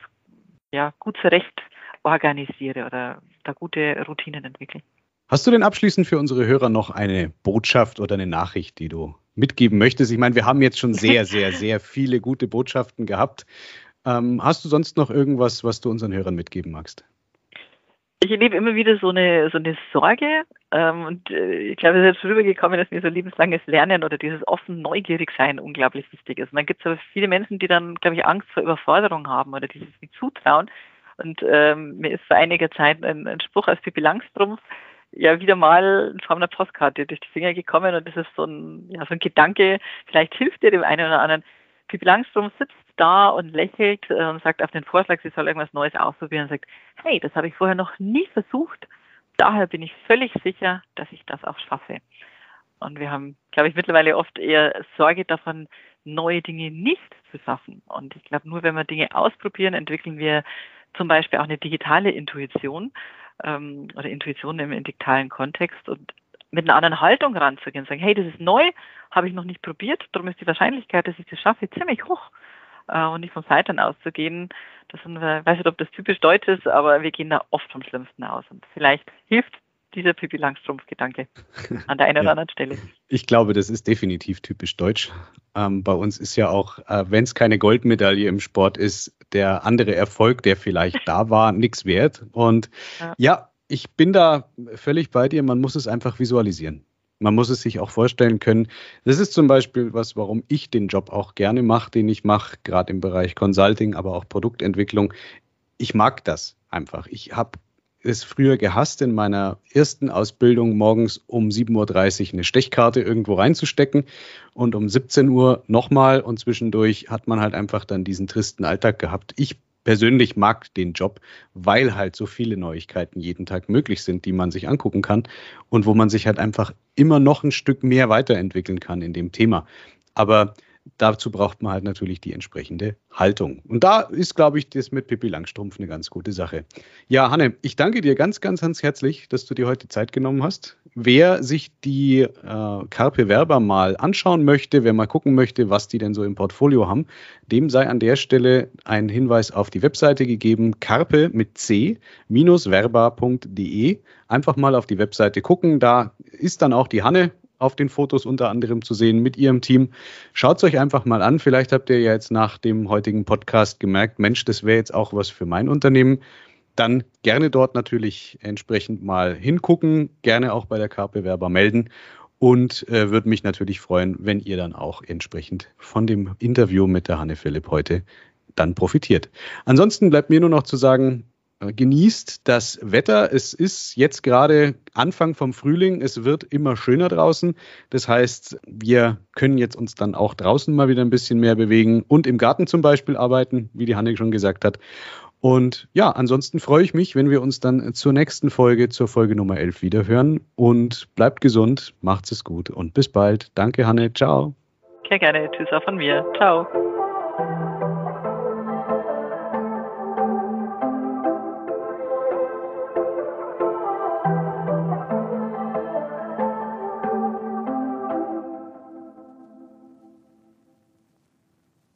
ja gut zurecht organisiere oder da gute Routinen entwickle. Hast du denn abschließend für unsere Hörer noch eine Botschaft oder eine Nachricht, die du mitgeben möchtest? Ich meine, wir haben jetzt schon sehr, sehr, sehr viele gute Botschaften gehabt. Ähm, hast du sonst noch irgendwas, was du unseren Hörern mitgeben magst? Ich erlebe immer wieder so eine, so eine Sorge ähm, und äh, ich glaube, es ist jetzt rübergekommen, dass mir so lebenslanges Lernen oder dieses offen neugierig sein unglaublich wichtig ist. Und dann gibt es aber viele Menschen, die dann, glaube ich, Angst vor Überforderung haben oder die sich nicht zutrauen. Und ähm, mir ist vor einiger Zeit ein, ein Spruch aus Pippi Langstrumpf ja wieder mal in Form einer Postkarte durch die Finger gekommen und das ist so ein, ja, so ein Gedanke, vielleicht hilft dir dem einen oder anderen. Pippi Langstrom sitzt da und lächelt und sagt auf den Vorschlag, sie soll irgendwas Neues ausprobieren und sagt, hey, das habe ich vorher noch nie versucht. Daher bin ich völlig sicher, dass ich das auch schaffe. Und wir haben, glaube ich, mittlerweile oft eher Sorge davon, neue Dinge nicht zu schaffen. Und ich glaube, nur wenn wir Dinge ausprobieren, entwickeln wir zum Beispiel auch eine digitale Intuition ähm, oder Intuition im, im digitalen Kontext und mit einer anderen Haltung ranzugehen und sagen, hey, das ist neu, habe ich noch nicht probiert, darum ist die Wahrscheinlichkeit, dass ich das schaffe, ziemlich hoch. Äh, und nicht vom Scheitern auszugehen, das sind wir, ich weiß nicht, ob das typisch deutsch ist, aber wir gehen da oft vom Schlimmsten aus. Und vielleicht hilft dieser Pippi Langstrumpf-Gedanke an der einen oder anderen Stelle. Ich glaube, das ist definitiv typisch deutsch. Ähm, bei uns ist ja auch, äh, wenn es keine Goldmedaille im Sport ist, der andere Erfolg, der vielleicht da war, nichts wert. Und ja. ja, ich bin da völlig bei dir. Man muss es einfach visualisieren. Man muss es sich auch vorstellen können. Das ist zum Beispiel was, warum ich den Job auch gerne mache, den ich mache, gerade im Bereich Consulting, aber auch Produktentwicklung. Ich mag das einfach. Ich habe es früher gehasst, in meiner ersten Ausbildung morgens um 7.30 Uhr eine Stechkarte irgendwo reinzustecken und um 17 Uhr nochmal und zwischendurch hat man halt einfach dann diesen tristen Alltag gehabt. Ich persönlich mag den Job, weil halt so viele Neuigkeiten jeden Tag möglich sind, die man sich angucken kann und wo man sich halt einfach immer noch ein Stück mehr weiterentwickeln kann in dem Thema. Aber dazu braucht man halt natürlich die entsprechende Haltung. Und da ist, glaube ich, das mit Pippi Langstrumpf eine ganz gute Sache. Ja, Hanne, ich danke dir ganz, ganz, ganz herzlich, dass du dir heute Zeit genommen hast. Wer sich die äh, Carpe Werber mal anschauen möchte, wer mal gucken möchte, was die denn so im Portfolio haben, dem sei an der Stelle ein Hinweis auf die Webseite gegeben, carpe mit c-verba.de. Einfach mal auf die Webseite gucken, da ist dann auch die Hanne auf den Fotos unter anderem zu sehen mit ihrem Team. Schaut es euch einfach mal an. Vielleicht habt ihr ja jetzt nach dem heutigen Podcast gemerkt, Mensch, das wäre jetzt auch was für mein Unternehmen. Dann gerne dort natürlich entsprechend mal hingucken, gerne auch bei der K-Bewerber melden und äh, würde mich natürlich freuen, wenn ihr dann auch entsprechend von dem Interview mit der Hanne Philipp heute dann profitiert. Ansonsten bleibt mir nur noch zu sagen, genießt das Wetter. Es ist jetzt gerade Anfang vom Frühling. Es wird immer schöner draußen. Das heißt, wir können jetzt uns dann auch draußen mal wieder ein bisschen mehr bewegen und im Garten zum Beispiel arbeiten, wie die Hanne schon gesagt hat. Und ja, ansonsten freue ich mich, wenn wir uns dann zur nächsten Folge, zur Folge Nummer 11 wiederhören. Und bleibt gesund, macht es gut und bis bald. Danke, Hanne. Ciao. Sehr gerne. Tschüss auch von mir. Ciao.